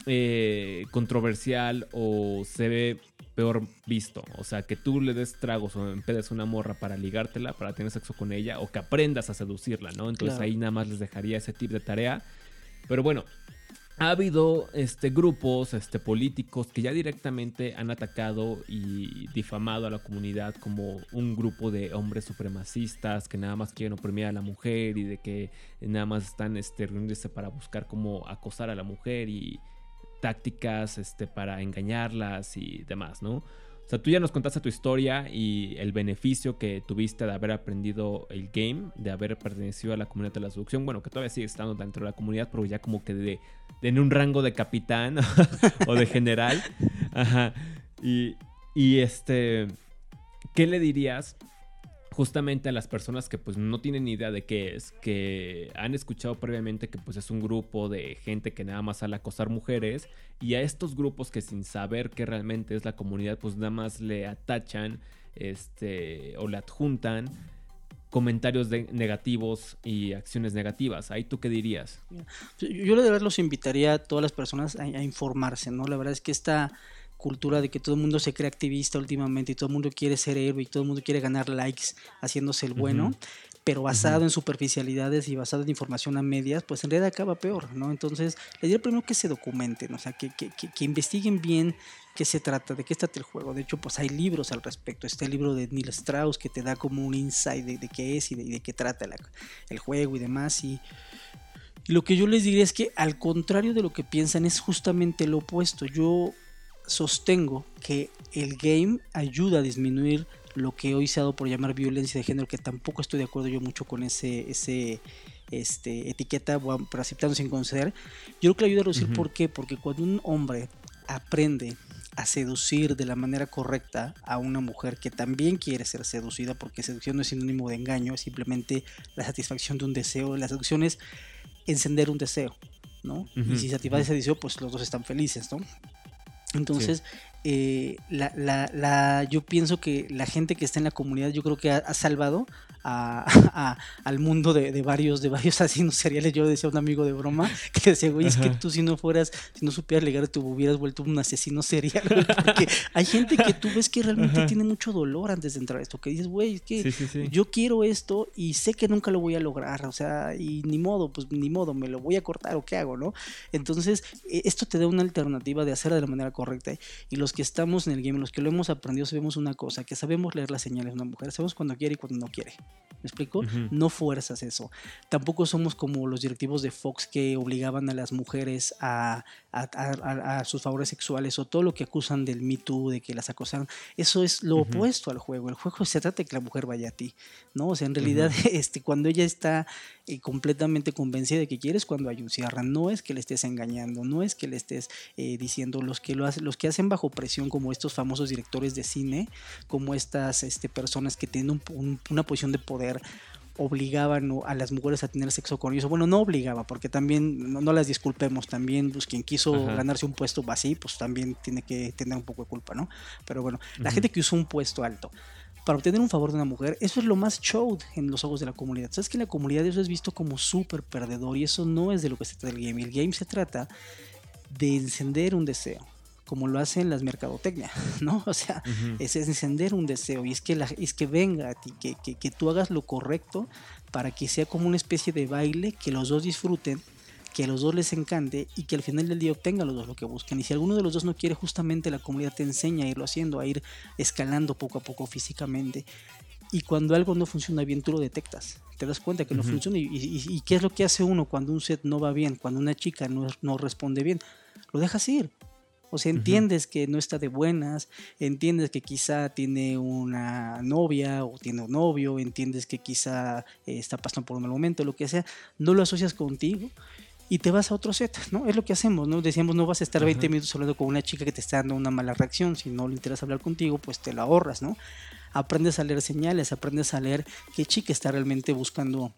eh, controversial o se ve peor visto? O sea, que tú le des tragos o empedes una morra para ligártela, para tener sexo con ella, o que aprendas a seducirla, ¿no? Entonces claro. ahí nada más les dejaría ese tipo de tarea. Pero bueno, ha habido este, grupos este, políticos que ya directamente han atacado y difamado a la comunidad como un grupo de hombres supremacistas que nada más quieren oprimir a la mujer y de que nada más están este, reuniéndose para buscar cómo acosar a la mujer y tácticas este, para engañarlas y demás, ¿no? O sea, tú ya nos contaste tu historia y el beneficio que tuviste de haber aprendido el game, de haber pertenecido a la comunidad de la seducción. Bueno, que todavía sigue estando dentro de la comunidad, pero ya como que de, en un rango de capitán o de general. Ajá. Y, y este, ¿qué le dirías justamente a las personas que pues no tienen ni idea de qué es, que han escuchado previamente que pues es un grupo de gente que nada más sale a acosar mujeres y a estos grupos que sin saber qué realmente es la comunidad pues nada más le atachan este o le adjuntan comentarios negativos y acciones negativas. ¿Ahí tú qué dirías? Yo de verdad los invitaría a todas las personas a, a informarse, ¿no? La verdad es que esta cultura de que todo el mundo se cree activista últimamente y todo el mundo quiere ser héroe y todo el mundo quiere ganar likes haciéndose el bueno, uh -huh. pero basado uh -huh. en superficialidades y basado en información a medias, pues en realidad acaba peor, ¿no? Entonces, les diría primero que se documenten, o sea, que, que, que, que investiguen bien qué se trata, de qué trata el juego. De hecho, pues hay libros al respecto. Está el libro de Neil Strauss que te da como un insight de, de qué es y de, de qué trata la, el juego y demás. Y, y lo que yo les diría es que al contrario de lo que piensan es justamente lo opuesto. Yo sostengo que el game ayuda a disminuir lo que hoy se ha dado por llamar violencia de género, que tampoco estoy de acuerdo yo mucho con ese, ese este, etiqueta, pero aceptando sin conceder. Yo creo que le ayuda a reducir, uh -huh. ¿por qué? Porque cuando un hombre aprende a seducir de la manera correcta a una mujer que también quiere ser seducida, porque seducción no es sinónimo de engaño, es simplemente la satisfacción de un deseo. La seducción es encender un deseo, ¿no? Uh -huh. Y si satisface ese deseo, pues los dos están felices, ¿no? Entonces, eh, la, la, la, yo pienso que la gente que está en la comunidad, yo creo que ha salvado a, a, al mundo de, de, varios de varios asesinos seriales. Yo decía a un amigo de broma que decía, güey, es que tú si no fueras, si no supieras ligar, te hubieras vuelto un asesino serial. Güey, porque hay gente que tú ves que realmente Ajá. tiene mucho dolor antes de entrar a esto, que dices, güey, es que sí, sí, sí. yo quiero esto y sé que nunca lo voy a lograr, o sea, y ni modo, pues ni modo, me lo voy a cortar o qué hago, ¿no? Entonces, e, esto te da una alternativa de hacerla de la manera correcta. Y los que estamos en el game, los que lo hemos aprendido, sabemos una cosa, que sabemos leer las señales de una mujer, sabemos cuando quiere y cuando no quiere. ¿Me explico? Uh -huh. No fuerzas eso. Tampoco somos como los directivos de Fox que obligaban a las mujeres a, a, sus favores sexuales o todo lo que acusan del Me Too, de que las acosaron, eso es lo opuesto al juego. El juego se trata de que la mujer vaya a ti, ¿no? O sea, en realidad, este, cuando ella está eh, completamente convencida de que quieres, cuando hay un cierre, no es que le estés engañando, no es que le estés eh, diciendo los que, lo los que hacen bajo presión, como estos famosos directores de cine, como estas este, personas que tienen una posición de poder obligaban a las mujeres a tener sexo con ellos. Bueno, no obligaba, porque también, no, las disculpemos, también pues, quien quiso ganarse un puesto así, pues también tiene que tener un poco de culpa, ¿no? Pero bueno, la gente que usó un puesto alto para obtener un favor de una mujer, eso es lo más show en los ojos de la comunidad. Sabes que la comunidad eso es visto como súper perdedor y eso no es de lo que se trata el game. El game se trata de encender un deseo como lo hacen las mercadotecnia, ¿no? O sea, es encender un deseo y es que, la, es que venga a ti, que, que, que, tú hagas lo correcto para que sea como una especie de baile, que los dos disfruten, que a los dos les encante y que al final del día obtengan los dos lo que buscan. Y si alguno de los dos no quiere, justamente la comunidad te enseña a irlo haciendo, a ir escalando poco a poco físicamente. Y cuando algo no funciona bien, tú lo detectas. Te das cuenta que no funciona. Y, y, qué es lo que hace uno cuando un set no va bien? Cuando una chica no, no responde bien. Lo dejas ir o sea, entiendes que no está de buenas, entiendes que quizá tiene una novia o tiene un novio, entiendes que quizá eh, está pasando por un mal momento, lo que sea, no lo asocias contigo y te vas a otro set, ¿no? Es lo que hacemos, ¿no? Decíamos, no vas a estar 20 minutos hablando con una chica que te está dando una mala reacción, si no le interesa hablar contigo, pues te la ahorras, ¿no? Aprendes a leer señales, aprendes a leer qué chica está realmente buscando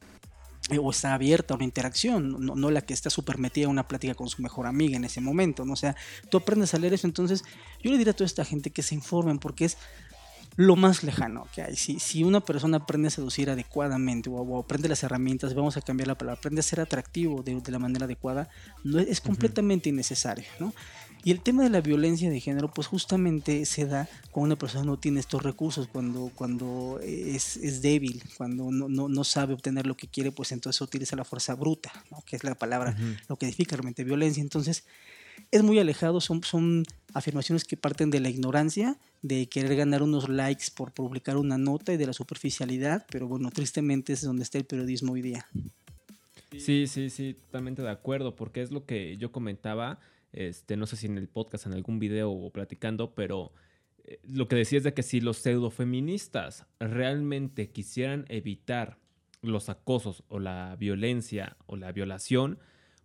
o está abierta a una interacción, no, la que está súper metida a una plática con su mejor amiga en ese momento, ¿no? O sea, tú aprendes a leer eso, entonces yo le diría a toda esta gente que se informen porque es lo más lejano que hay. Si, si una persona aprende a seducir adecuadamente o, aprende las herramientas, vamos a cambiar la palabra, aprende a ser atractivo de, la manera adecuada, no, es, completamente innecesario, ¿no? Y el tema de la violencia de género, pues justamente se da cuando una persona no tiene estos recursos, cuando, cuando es, débil, cuando no, sabe obtener lo que quiere, pues entonces utiliza la fuerza bruta, ¿no? que es la palabra, lo que significa realmente violencia. Entonces, es muy alejado, son, son afirmaciones que parten de la ignorancia, de querer ganar unos likes por publicar una nota y de la superficialidad, pero bueno, tristemente es donde está el periodismo hoy día. Sí, sí, sí, totalmente de acuerdo, porque es lo que yo comentaba este, no sé si en el podcast, en algún video o platicando, pero eh, lo que decía es de que si los pseudofeministas realmente quisieran evitar los acosos o la violencia o la violación,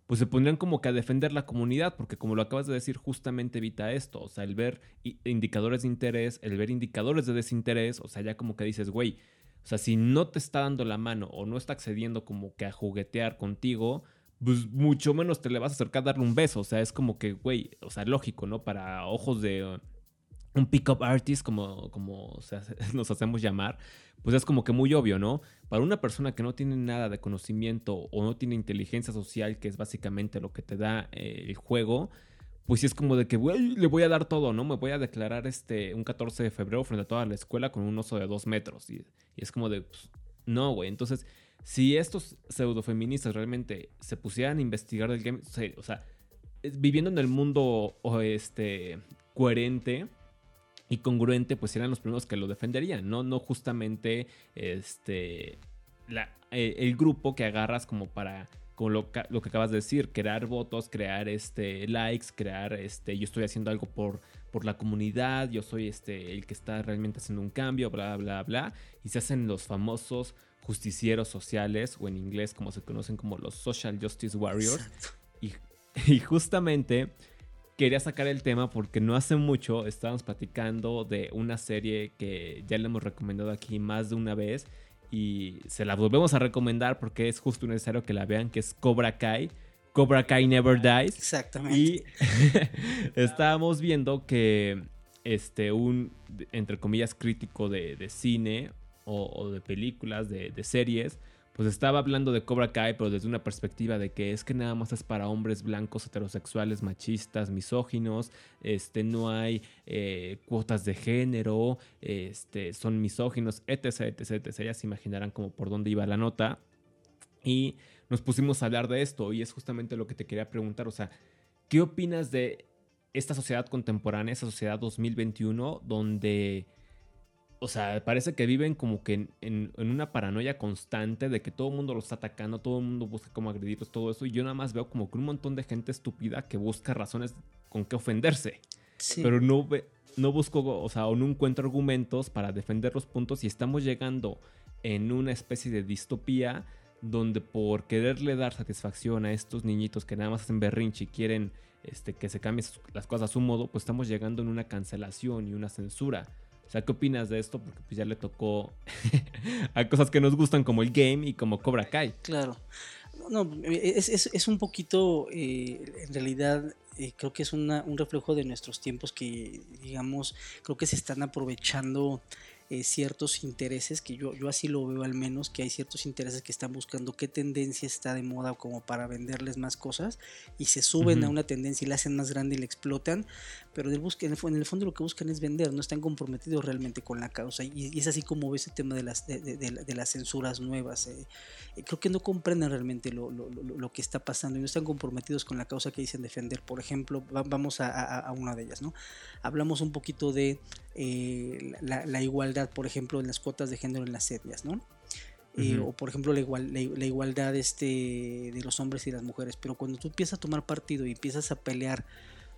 pues se pondrían como que a defender la comunidad, porque como lo acabas de decir, justamente evita esto, o sea, el ver indicadores de interés, el ver indicadores de desinterés, o sea, ya como que dices, güey, o sea, si no te está dando la mano o no está accediendo como que a juguetear contigo, pues mucho menos te le vas a acercar a darle un beso. O sea, es como que, güey, o sea, lógico, ¿no? Para ojos de un pick-up artist, como, como nos hacemos llamar, pues es como que muy obvio, ¿no? Para una persona que no tiene nada de conocimiento o no tiene inteligencia social, que es básicamente lo que te da eh, el juego, pues sí es como de que, le voy a dar todo, ¿no? Me voy a declarar este un 14 de febrero frente a toda la escuela con un oso de dos metros. Y, y es como de, pues, no, güey. Entonces, si estos pseudofeministas realmente se pusieran a investigar del game, o sea, viviendo en el mundo este, coherente y congruente, pues serían los primeros que lo defenderían, ¿no? No justamente este, eh, el grupo que agarras como para con lo, que acabas de decir, crear votos, crear este, likes, crear, este, yo estoy haciendo algo por, por la comunidad, yo soy este, el que está realmente haciendo un cambio, bla, bla, bla, y se hacen los famosos justicieros sociales, o en inglés como se conocen como los Social Justice Warriors. Y, y, justamente quería sacar el tema porque no hace mucho estábamos platicando de una serie que ya le hemos recomendado aquí más de una vez y se la volvemos a recomendar porque es justo necesario que la vean, que es Cobra Kai. Cobra Kai Never Dies. Exactamente. Y estábamos viendo que este, un, entre comillas, crítico de, de cine o, de películas, de, series, pues estaba hablando de Cobra Kai, pero desde una perspectiva de que es que nada más es para hombres blancos, heterosexuales, machistas, misóginos, este, no hay eh, cuotas de género, este, son misóginos, etc, etc, etc. Ya se imaginarán como por dónde iba la nota. Y nos pusimos a hablar de esto y es justamente lo que te quería preguntar, o sea, ¿qué opinas de esta sociedad contemporánea, esa sociedad 2021, donde o sea, parece que viven como que en, una paranoia constante de que todo el mundo los está atacando, todo el mundo busca cómo agredirlos, todo eso. Y yo nada más veo como que un montón de gente estúpida que busca razones con que ofenderse. Pero no, no busco, o sea, o no encuentro argumentos para defender los puntos y estamos llegando en una especie de distopía donde por quererle dar satisfacción a estos niñitos que nada más hacen berrinche y quieren este, que se cambien las cosas a su modo, pues estamos llegando en una cancelación y una censura o sea, ¿qué opinas de esto? Porque pues ya le tocó a cosas que nos gustan como el game y como Cobra Kai. Claro. No, es, un poquito, eh, en realidad, eh, creo que es un reflejo de nuestros tiempos que, digamos, creo que se están aprovechando eh, ciertos intereses, que yo, yo así lo veo al menos, que hay ciertos intereses que están buscando qué tendencia está de moda como para venderles más cosas y se suben a una tendencia y la hacen más grande y la explotan, pero en el, en el, fondo lo que buscan es vender, no están comprometidos realmente con la causa y, es así como ve ese tema de las, de, las censuras nuevas. Eh, eh, creo que no comprenden realmente lo, lo, que está pasando y no están comprometidos con la causa que dicen defender. Por ejemplo, vamos a, una de ellas, ¿no? Hablamos un poquito de la igualdad por ejemplo, en las cuotas de género en las etnias, ¿no? Eh, o por ejemplo la, igual, la, igualdad este, de los hombres y las mujeres. Pero cuando tú empiezas a tomar partido y empiezas a pelear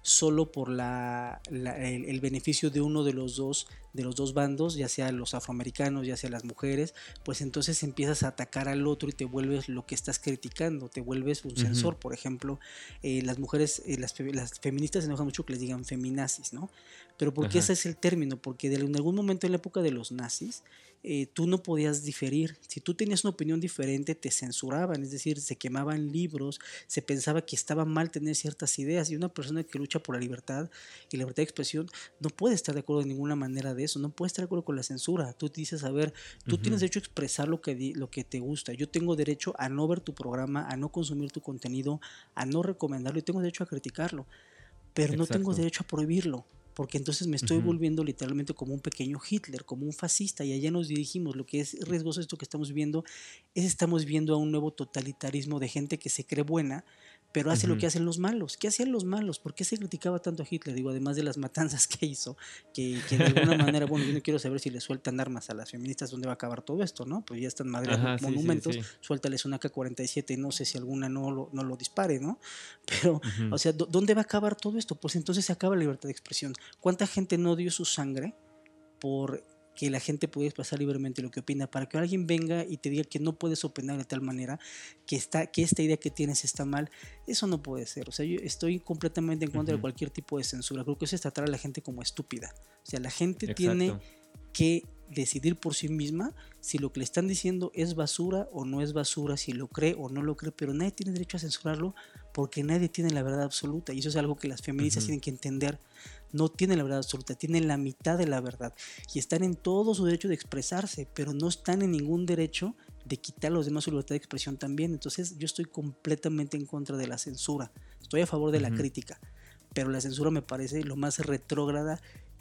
solo por la, el, beneficio de uno de los dos de los dos bandos, ya sea los afroamericanos, ya sea las mujeres, pues entonces empiezas a atacar al otro y te vuelves lo que estás criticando, te vuelves un censor. Por ejemplo, eh, las mujeres, eh, las, las, feministas se enojan mucho que les digan feminazis, ¿no? Pero porque ese es el término, porque de, en algún momento en la época de los nazis, eh, tú no podías diferir. Si tú tenías una opinión diferente, te censuraban, es decir, se quemaban libros, se pensaba que estaba mal tener ciertas ideas y una persona que lucha por la libertad y la libertad de expresión no puede estar de acuerdo de ninguna manera de eso, no puede estar de acuerdo con la censura. Tú dices, a ver, tú tienes derecho a expresar lo que, lo que te gusta, yo tengo derecho a no ver tu programa, a no consumir tu contenido, a no recomendarlo y tengo derecho a criticarlo, pero no tengo derecho a prohibirlo porque entonces me estoy volviendo literalmente como un pequeño Hitler, como un fascista, y allá nos dirigimos. Lo que es riesgoso esto que estamos viendo es estamos viendo a un nuevo totalitarismo de gente que se cree buena, pero hace lo que hacen los malos. ¿Qué hacían los malos? ¿Por qué se criticaba tanto a Hitler? Digo, además de las matanzas que hizo, que, de alguna manera, bueno, yo no quiero saber si le sueltan armas a las feministas, ¿dónde va a acabar todo esto, no? Pues ya están madres monumentos, suéltales una K-47 y no sé si alguna no lo, no lo dispare, ¿no? Pero, o sea, ¿dónde va a acabar todo esto? Pues entonces se acaba la libertad de expresión. ¿Cuánta gente no dio su sangre por que la gente pueda expresar libremente lo que opina, para que alguien venga y te diga que no puedes opinar de tal manera, que, está, que esta idea que tienes está mal, eso no puede ser. O sea, yo estoy completamente en contra de cualquier tipo de censura. Creo que eso es tratar a la gente como estúpida. O sea, la gente tiene que decidir por sí misma si lo que le están diciendo es basura o no es basura, si lo cree o no lo cree, pero nadie tiene derecho a censurarlo porque nadie tiene la verdad absoluta y eso es algo que las feministas tienen que entender no tienen la verdad absoluta, tienen la mitad de la verdad. Y están en todo su derecho de expresarse, pero no están en ningún derecho de quitar a los demás su libertad de expresión también. Entonces yo estoy completamente en contra de la censura, estoy a favor de la crítica, pero la censura me parece lo más retrógrada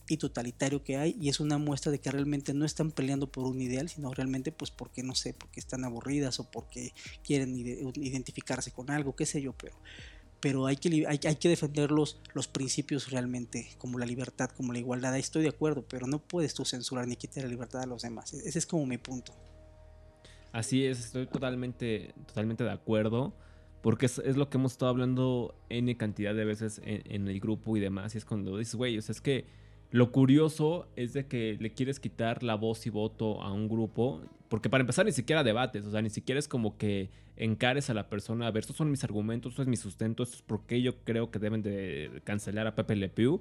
y totalitario que hay y es una muestra de que realmente no están peleando por un ideal, sino realmente pues porque no sé, porque están aburridas o porque quieren identificarse con algo, qué sé yo, pero pero hay que, hay, que defender los, principios realmente, como la libertad, como la igualdad. Ahí estoy de acuerdo, pero no puedes tú censurar ni quitar la libertad a los demás. E-, ese es como mi punto. Así es, estoy totalmente, totalmente de acuerdo, porque es, lo que hemos estado hablando N cantidad de veces en, el grupo y demás. Y es cuando dices, güey, o sea, es que lo curioso es de que le quieres quitar la voz y voto a un grupo, porque para empezar ni siquiera debates, o sea, ni siquiera es como que encares a la persona, a ver, estos son mis argumentos, esto es mi sustento, esto es por qué yo creo que deben de cancelar a Pepe Le Pew.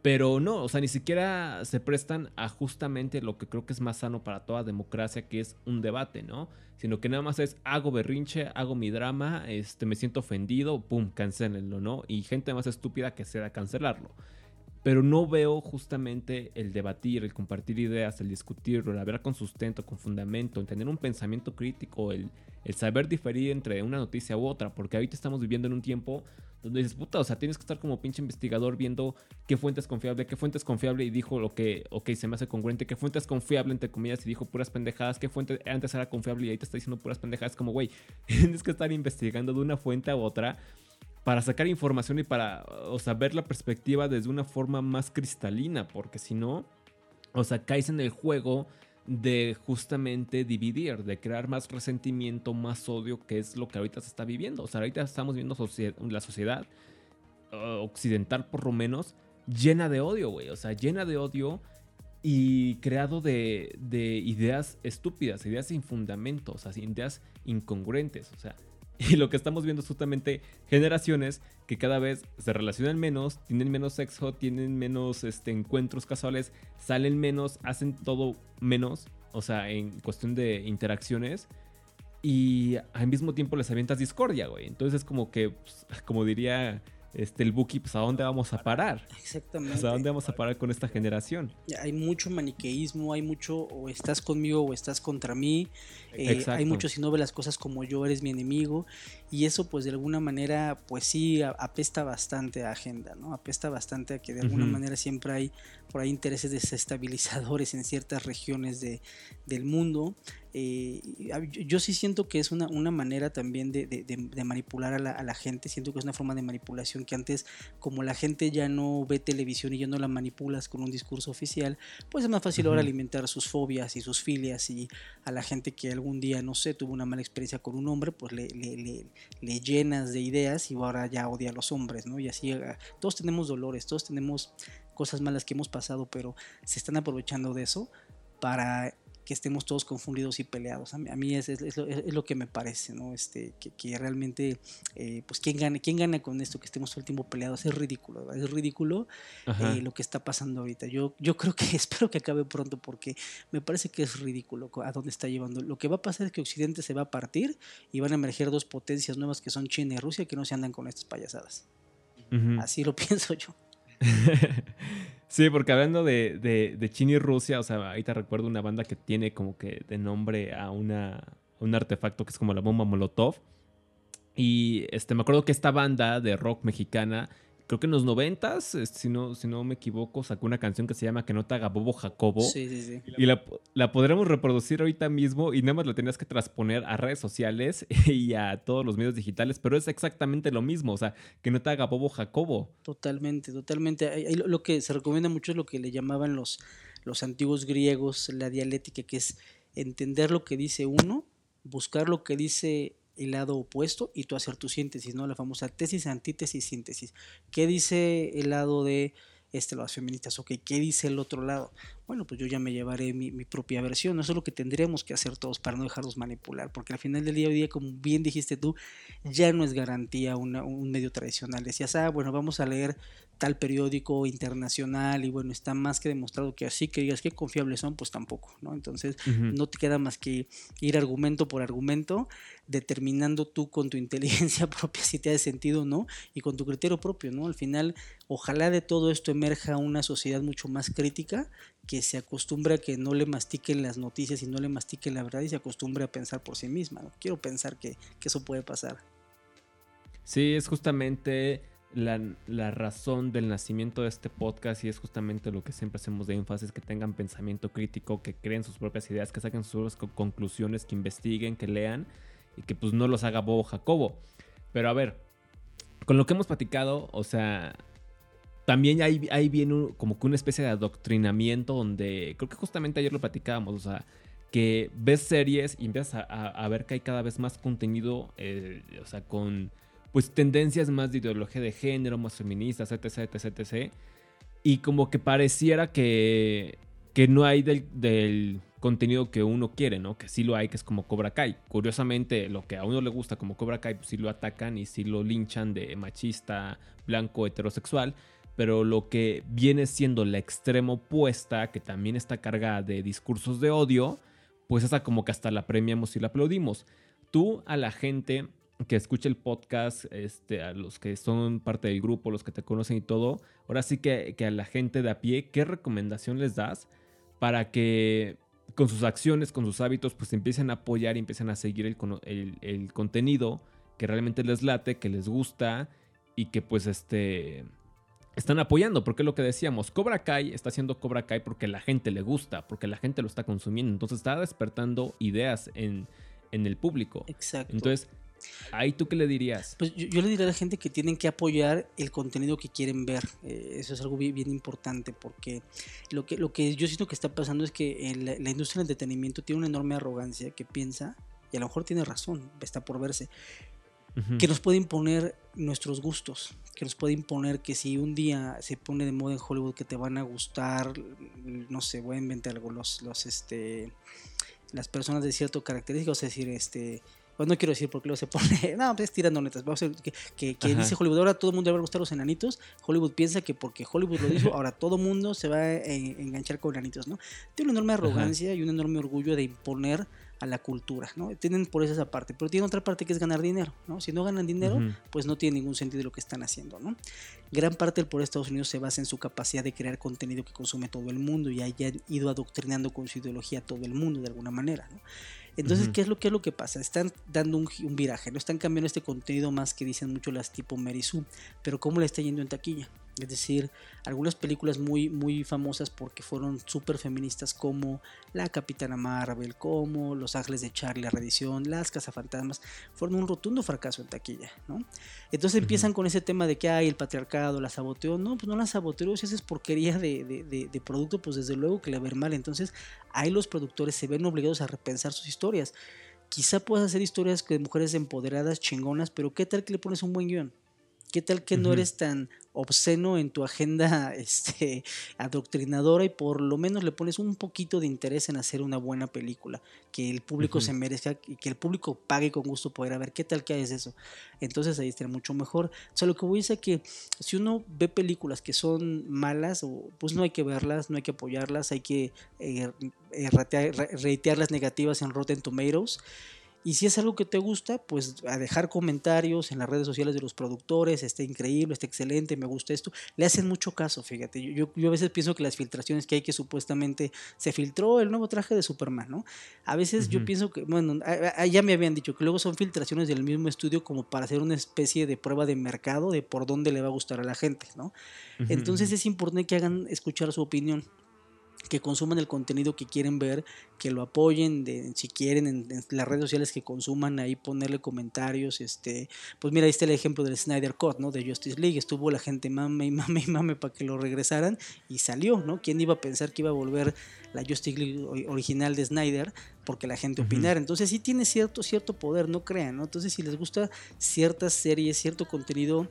Pero no, o sea, ni siquiera se prestan a justamente lo que creo que es más sano para toda democracia, que es un debate, ¿no? Sino que nada más es hago berrinche, hago mi drama, este, me siento ofendido, pum, cancelenlo, ¿no? Y gente más estúpida que sea cancelarlo pero no veo justamente el debatir, el compartir ideas, el discutirlo, el hablar con sustento, con fundamento, el tener un pensamiento crítico, el, el saber diferir entre una noticia u otra, porque ahorita estamos viviendo en un tiempo donde dices, puta, o sea, tienes que estar como pinche investigador viendo qué fuente es confiable, qué fuente es confiable y dijo lo que, ok, se me hace congruente, qué fuente es confiable, entre comillas, y dijo puras pendejadas, qué fuente antes era confiable y ahí te está diciendo puras pendejadas, como, güey, tienes que estar investigando de una fuente a otra para sacar información y para, o sea, ver la perspectiva desde una forma más cristalina, porque si no, O sea, en el juego de justamente dividir, de crear más resentimiento, más odio, que es lo que ahorita se está viviendo. O sea, ahorita estamos viendo la sociedad uh, occidental por lo menos llena de odio, güey. O sea, llena de odio y creado de, de, ideas estúpidas, ideas sin fundamento, o sea, ideas incongruentes. O sea, y lo que estamos viendo es justamente generaciones que cada vez se relacionan menos, tienen menos sexo, tienen menos este, encuentros casuales, salen menos, hacen todo menos, o sea, en cuestión de interacciones. Y al mismo tiempo les avientas discordia, güey. Entonces es como que, pues, como diría este, el Buki, pues a dónde vamos a parar. Exactamente. ¿a dónde vamos a parar con esta generación? Hay mucho maniqueísmo, hay mucho o estás conmigo o estás contra mí. Eh, hay mucho si no ves las cosas como yo eres mi enemigo. Y eso pues de alguna manera pues sí apesta bastante a agenda, ¿no? Apesta bastante a que de alguna manera siempre hay por ahí intereses desestabilizadores en ciertas regiones de, del mundo. Eh, yo sí siento que es una, una manera también de, de, manipular a la, a la, gente, siento que es una forma de manipulación que antes, como la gente ya no ve televisión y ya no la manipulas con un discurso oficial, pues es más fácil ahora alimentar sus fobias y sus filias y a la gente que algún día, no sé, tuvo una mala experiencia con un hombre, pues le, le, le, llenas de ideas y ahora ya odia a los hombres, ¿no? Y así, ah, todos tenemos dolores, todos tenemos cosas malas que hemos pasado, pero se están aprovechando de eso para que estemos todos confundidos y peleados. A mí, es, es, lo, que me parece, ¿no? Este, que, realmente, eh, pues, ¿quién gana, ¿quién gana con esto que estemos todo el tiempo peleados? Es ridículo, es ridículo eh, lo que está pasando ahorita. Yo, yo creo que espero que acabe pronto porque me parece que es ridículo a dónde está llevando. Lo que va a pasar es que Occidente se va a partir y van a emerger dos potencias nuevas que son China y Rusia que no se andan con estas payasadas. Así lo pienso yo. sí, porque hablando de, de, China y Rusia, o sea, ahí te recuerdo una banda que tiene como que de nombre a una, un artefacto que es como la bomba Molotov. Y este, me acuerdo que esta banda de rock mexicana creo que en los noventas, si no, si no me equivoco, sacó una canción que se llama Que no te haga bobo Jacobo. Sí, sí, sí. Y la, la podremos reproducir ahorita mismo y nada más la tenías que transponer a redes sociales y a todos los medios digitales, pero es exactamente lo mismo, o sea, que no te haga bobo Jacobo. Totalmente, totalmente. Lo que se recomienda mucho es lo que le llamaban los, los antiguos griegos, la dialéctica, que es entender lo que dice uno, buscar lo que dice el lado opuesto y tú hacer tu síntesis, ¿no? La famosa tesis, antítesis, síntesis. ¿Qué dice el lado de este, las feministas? Ok, ¿qué dice el otro lado? bueno, pues yo ya me llevaré mi, propia versión. Eso es lo que tendríamos que hacer todos para no dejarnos manipular, porque al final del día, hoy día, como bien dijiste tú, ya no es garantía un medio tradicional. Decías, ah, bueno, vamos a leer tal periódico internacional y bueno, está más que demostrado que así que digas que confiables son, pues tampoco, ¿no? Entonces, no te queda más que ir argumento por argumento, determinando tú con tu inteligencia propia si te ha sentido o no y con tu criterio propio, ¿no? Al final, ojalá de todo esto emerja una sociedad mucho más crítica que se acostumbra a que no le mastiquen las noticias y no le mastiquen la verdad y se acostumbre a pensar por sí misma. ¿no? Quiero pensar que, eso puede pasar. Sí, es justamente la, razón del nacimiento de este podcast y es justamente lo que siempre hacemos de énfasis, que tengan pensamiento crítico, que creen sus propias ideas, que saquen sus conclusiones, que investiguen, que lean y que pues no los haga bobo Jacobo. Pero a ver, con lo que hemos platicado, o sea, también ahí, ahí viene como que una especie de adoctrinamiento donde creo que justamente ayer lo platicábamos, o sea, que ves series y empiezas a, ver que hay cada vez más contenido, eh, o sea, con pues tendencias más de ideología de género, más feministas, etc, etc, etc. Y como que pareciera que, que no hay del, del contenido que uno quiere, ¿no? Que sí lo hay, que es como Cobra Kai. Curiosamente, lo que a uno le gusta como Cobra Kai, pues sí lo atacan y sí lo linchan de machista, blanco, heterosexual pero lo que viene siendo la extrema opuesta, que también está cargada de discursos de odio, pues esa como que hasta la premiamos y la aplaudimos. Tú a la gente que escucha el podcast, este, a los que son parte del grupo, los que te conocen y todo, ahora sí que, a la gente de a pie, ¿qué recomendación les das para que con sus acciones, con sus hábitos, pues empiecen a apoyar y empiecen a seguir el, el contenido que realmente les late, que les gusta y que pues este están apoyando, porque es lo que decíamos, Cobra Kai está haciendo Cobra Kai porque la gente le gusta, porque la gente lo está consumiendo, entonces está despertando ideas en, en el público. Exacto. Entonces, Ahí tú qué le dirías? Pues yo, yo le diría a la gente que tienen que apoyar el contenido que quieren ver. Eh, eso es algo bien, bien importante porque lo que, lo que yo siento que está pasando es que en la, industria del entretenimiento tiene una enorme arrogancia que piensa, y a lo mejor tiene razón, está por verse, Ujú. que nos puede imponer nuestros gustos, que nos puede imponer que si un día se pone de moda en Hollywood que te van a gustar, no sé, voy a inventar algo, los, los este, las personas de cierto característica, o sea, decir, este, pues no quiero decir porque luego se pone, no, pues tirando netas, vamos a decir que, que, dice Hollywood, ahora todo el mundo le va a gustar los enanitos, Hollywood piensa que porque Hollywood lo dijo, ahora todo el mundo se va a eh, enganchar con enanitos, ¿no? Tiene una enorme arrogancia y un enorme orgullo de imponer a la cultura, ¿no? Tienen por eso esa parte, pero tienen otra parte que es ganar dinero, ¿no? Si no ganan dinero, pues no tiene ningún sentido lo que están haciendo, ¿no? Gran parte del poder de Estados Unidos se basa en su capacidad de crear contenido que consume todo el mundo y hayan ido adoctrinando con su ideología a todo el mundo de alguna manera, ¿no? Entonces. ¿qué es lo que es lo que pasa? Están dando un, viraje, no están cambiando este contenido más que dicen mucho las tipo Mary Sue, pero ¿cómo le está yendo en taquilla? Es decir, algunas películas muy, muy famosas porque fueron súper feministas como La Capitana Marvel, como Los Ángeles de Charlie, la reedición, Las Cazafantasmas, fueron un rotundo fracaso en taquilla, ¿no? Entonces empiezan con ese tema de que hay el patriarcado, la saboteó, no, pues no la saboteó, si esa es porquería de, de- de- de producto, pues desde luego que le va a ir mal, entonces ahí los productores se ven obligados a repensar sus historias. Quizá puedas hacer historias de mujeres empoderadas, chingonas, pero ¿qué tal que le pones un buen guion? ¿Qué tal que no eres tan obsceno en tu agenda este, adoctrinadora y por lo menos le pones un poquito de interés en hacer una buena película? Que el público se merezca y que el público pague con gusto por ir a ver qué tal que haces eso. Entonces ahí estaría mucho mejor. O sea, lo que voy a decir es que si uno ve películas que son malas, o- pues no hay que verlas, no hay que apoyarlas, hay que eh, ratear- re- reitear las negativas en Rotten Tomatoes. Y si es algo que te gusta, pues a dejar comentarios en las redes sociales de los productores, está increíble, está excelente, me gusta esto. Le hacen mucho caso, fíjate. Yo, yo, yo a veces pienso que las filtraciones que hay que supuestamente se filtró el nuevo traje de Superman, ¿no? A veces yo pienso que, bueno, a- a- ya me habían dicho que luego son filtraciones del mismo estudio como para hacer una especie de prueba de mercado de por dónde le va a gustar a la gente, ¿no? Entonces es importante que hagan escuchar su opinión, que consuman el contenido que quieren ver, que lo apoyen, de, si quieren en, en las redes sociales que consuman, ahí ponerle comentarios, este, pues mira, ahí está el ejemplo del Snyder Cut, ¿no? De Justice League, estuvo la gente mame y mame y mame para que lo regresaran y salió, ¿no? ¿Quién iba a pensar que iba a volver la Justice League ori- original de Snyder porque la gente opinara? Entonces sí tiene cierto, cierto poder, no crean, ¿no? Entonces si les gusta ciertas series, cierto contenido,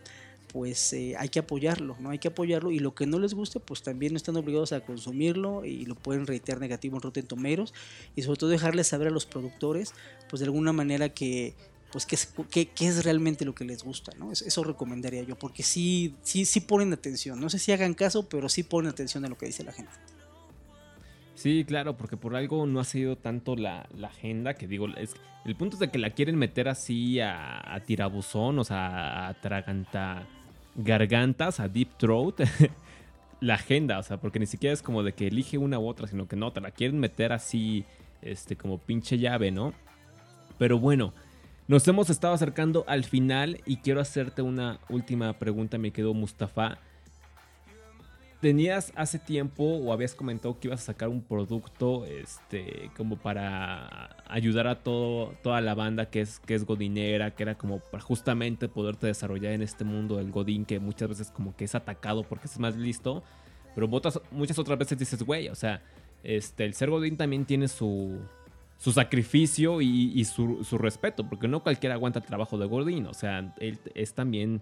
pues eh, hay que apoyarlo, ¿no? Hay que apoyarlo y lo que no les guste, pues también están obligados a consumirlo y lo pueden reitear negativo en Rotten Tomatoes y sobre todo dejarles saber a los productores, pues de alguna manera que pues qué es, es realmente lo que les gusta, ¿no? Es- Eso recomendaría yo, porque sí, sí, sí ponen atención, no sé si hagan caso, pero sí ponen atención a lo que dice la gente. Sí, claro, porque por algo no ha sido tanto la, agenda que digo, es, el punto es de que la quieren meter así a, a tirabuzón, o sea, a traganta gargantas, a deep throat, la agenda, o sea, porque ni siquiera es como de que elige una u otra, sino que no, te la quieren meter así, este, como pinche llave, ¿no? Pero bueno, nos hemos estado acercando al final y quiero hacerte una última pregunta, me quedó Mustafa. ¿Tenías hace tiempo o habías comentado que ibas a sacar un producto este, como para ayudar a todo, toda la banda que es, que es godinera, que era como para justamente poderte desarrollar en este mundo del godín que muchas veces como que es atacado porque es más listo, pero otras- muchas otras veces dices, güey, o sea, este, el ser godín también tiene su, su sacrificio y, su, su respeto, porque no cualquiera aguanta el trabajo de godín, o sea, él es también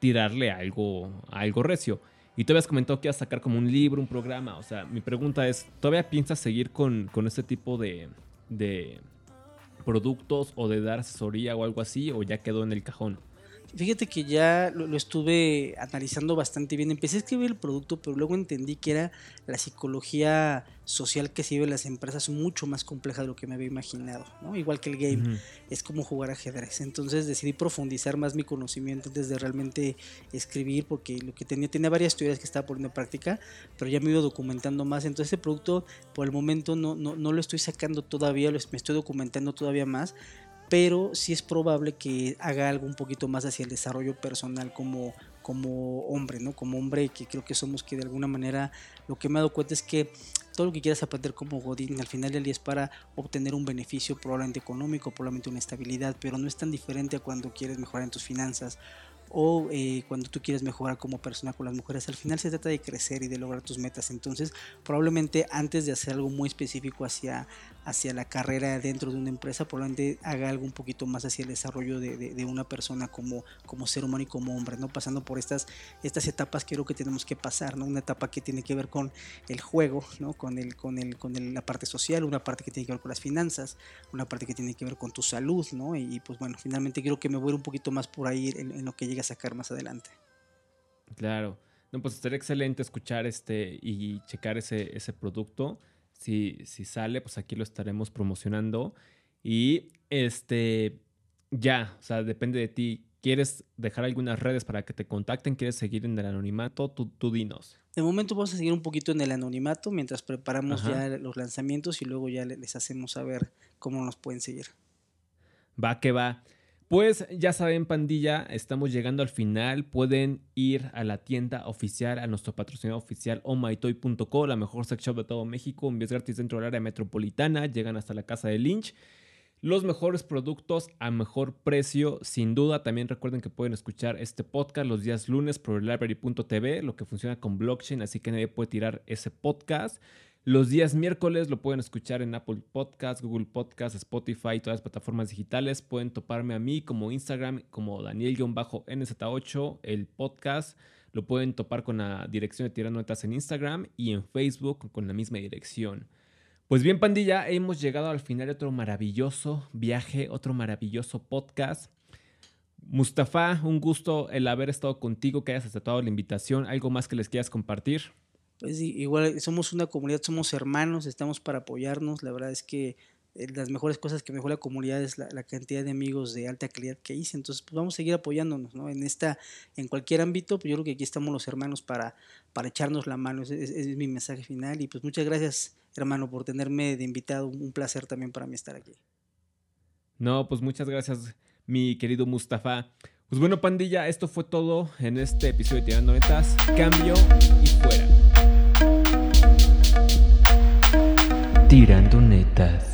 tirarle algo, algo recio. Y tú habías comentado que ibas a sacar como un libro, un programa. O sea, mi pregunta es, ¿todavía piensas seguir con, con este tipo de, de productos o de dar asesoría o algo así? ¿O ya quedó en el cajón? Fíjate que ya lo, lo estuve analizando bastante bien. Empecé a escribir el producto, pero luego entendí que era la psicología social que se vive en las empresas mucho más compleja de lo que me había imaginado. ¿no? Igual que el game, es como jugar ajedrez. Entonces decidí profundizar más mi conocimiento antes de realmente escribir, porque lo que tenía, tenía varias teorías que estaba poniendo en práctica, pero ya me ido documentando más. Entonces este producto por el momento no, no, no lo estoy sacando todavía, lo me estoy documentando todavía más, pero sí es probable que haga algo un poquito más hacia el desarrollo personal como, como hombre, ¿no? Como hombre que creo que somos que de alguna manera lo que me he dado cuenta es que todo lo que quieras aprender como Godín al final del día es para obtener un beneficio probablemente económico, probablemente una estabilidad, pero no es tan diferente a cuando quieres mejorar en tus finanzas o eh, cuando tú quieres mejorar como persona con las mujeres. Al final se trata de crecer y de lograr tus metas. Entonces, probablemente antes de hacer algo muy específico hacia, hacia la carrera dentro de una empresa, probablemente haga algo un poquito más hacia el desarrollo de, de, una persona como, como ser humano y como hombre, ¿no? Pasando por estas, estas etapas creo que tenemos que pasar, ¿no? Una etapa que tiene que ver con el juego, ¿no? Con, el, con, el, con la parte social, una parte que tiene que ver con las finanzas, una parte que tiene que ver con tu salud, ¿no? Y, pues bueno, finalmente creo que me voy un poquito más por ahí en, lo que llega a sacar más adelante. Claro. No, pues estaría excelente escuchar este y checar ese, ese producto. Si, si sale, pues aquí lo estaremos promocionando. Y este, ya, o sea, depende de ti. ¿Quieres dejar algunas redes para que te contacten? ¿Quieres seguir en el anonimato? Tú, tú dinos. De momento vamos a seguir un poquito en el anonimato mientras preparamos ya los lanzamientos y luego ya les hacemos saber cómo nos pueden seguir. Va que va. Pues ya saben, pandilla, estamos llegando al final. Pueden ir a la tienda oficial, a nuestro patrocinador oficial, omytoy.co, la mejor sex shop de todo México, envíos gratis dentro del área metropolitana, llegan hasta la casa de Lynch. Los mejores productos a mejor precio, sin duda. También recuerden que pueden escuchar este podcast los días lunes por library.tv, lo que funciona con blockchain, así que nadie puede tirar ese podcast. Los días miércoles lo pueden escuchar en Apple Podcast, Google Podcast, Spotify, todas las plataformas digitales. Pueden toparme a mí como Instagram, como Daniel-NZ8, el podcast. Lo pueden topar con la dirección de Tirando Netas en Instagram y en Facebook con la misma dirección. Pues bien, pandilla, hemos llegado al final de otro maravilloso viaje, otro maravilloso podcast. Mustafa, un gusto el haber estado contigo, que hayas aceptado la invitación. ¿Algo más que les quieras compartir? Pues igual somos una comunidad, somos hermanos, estamos para apoyarnos. La verdad es que eh, las mejores cosas que mejor la comunidad es la, cantidad de amigos de alta calidad que hice. Entonces, pues vamos a seguir apoyándonos, ¿no? En esta, en cualquier ámbito, pues yo creo que aquí estamos los hermanos para, para echarnos la mano. Ese, es mi mensaje final. Y pues muchas gracias, hermano, por tenerme de invitado. Un placer también para mí estar aquí. No, pues muchas gracias, mi querido Mustafa. Pues bueno, pandilla, esto fue todo en este episodio de Tirando Netas. Cambio y fuera. Tirando Netas.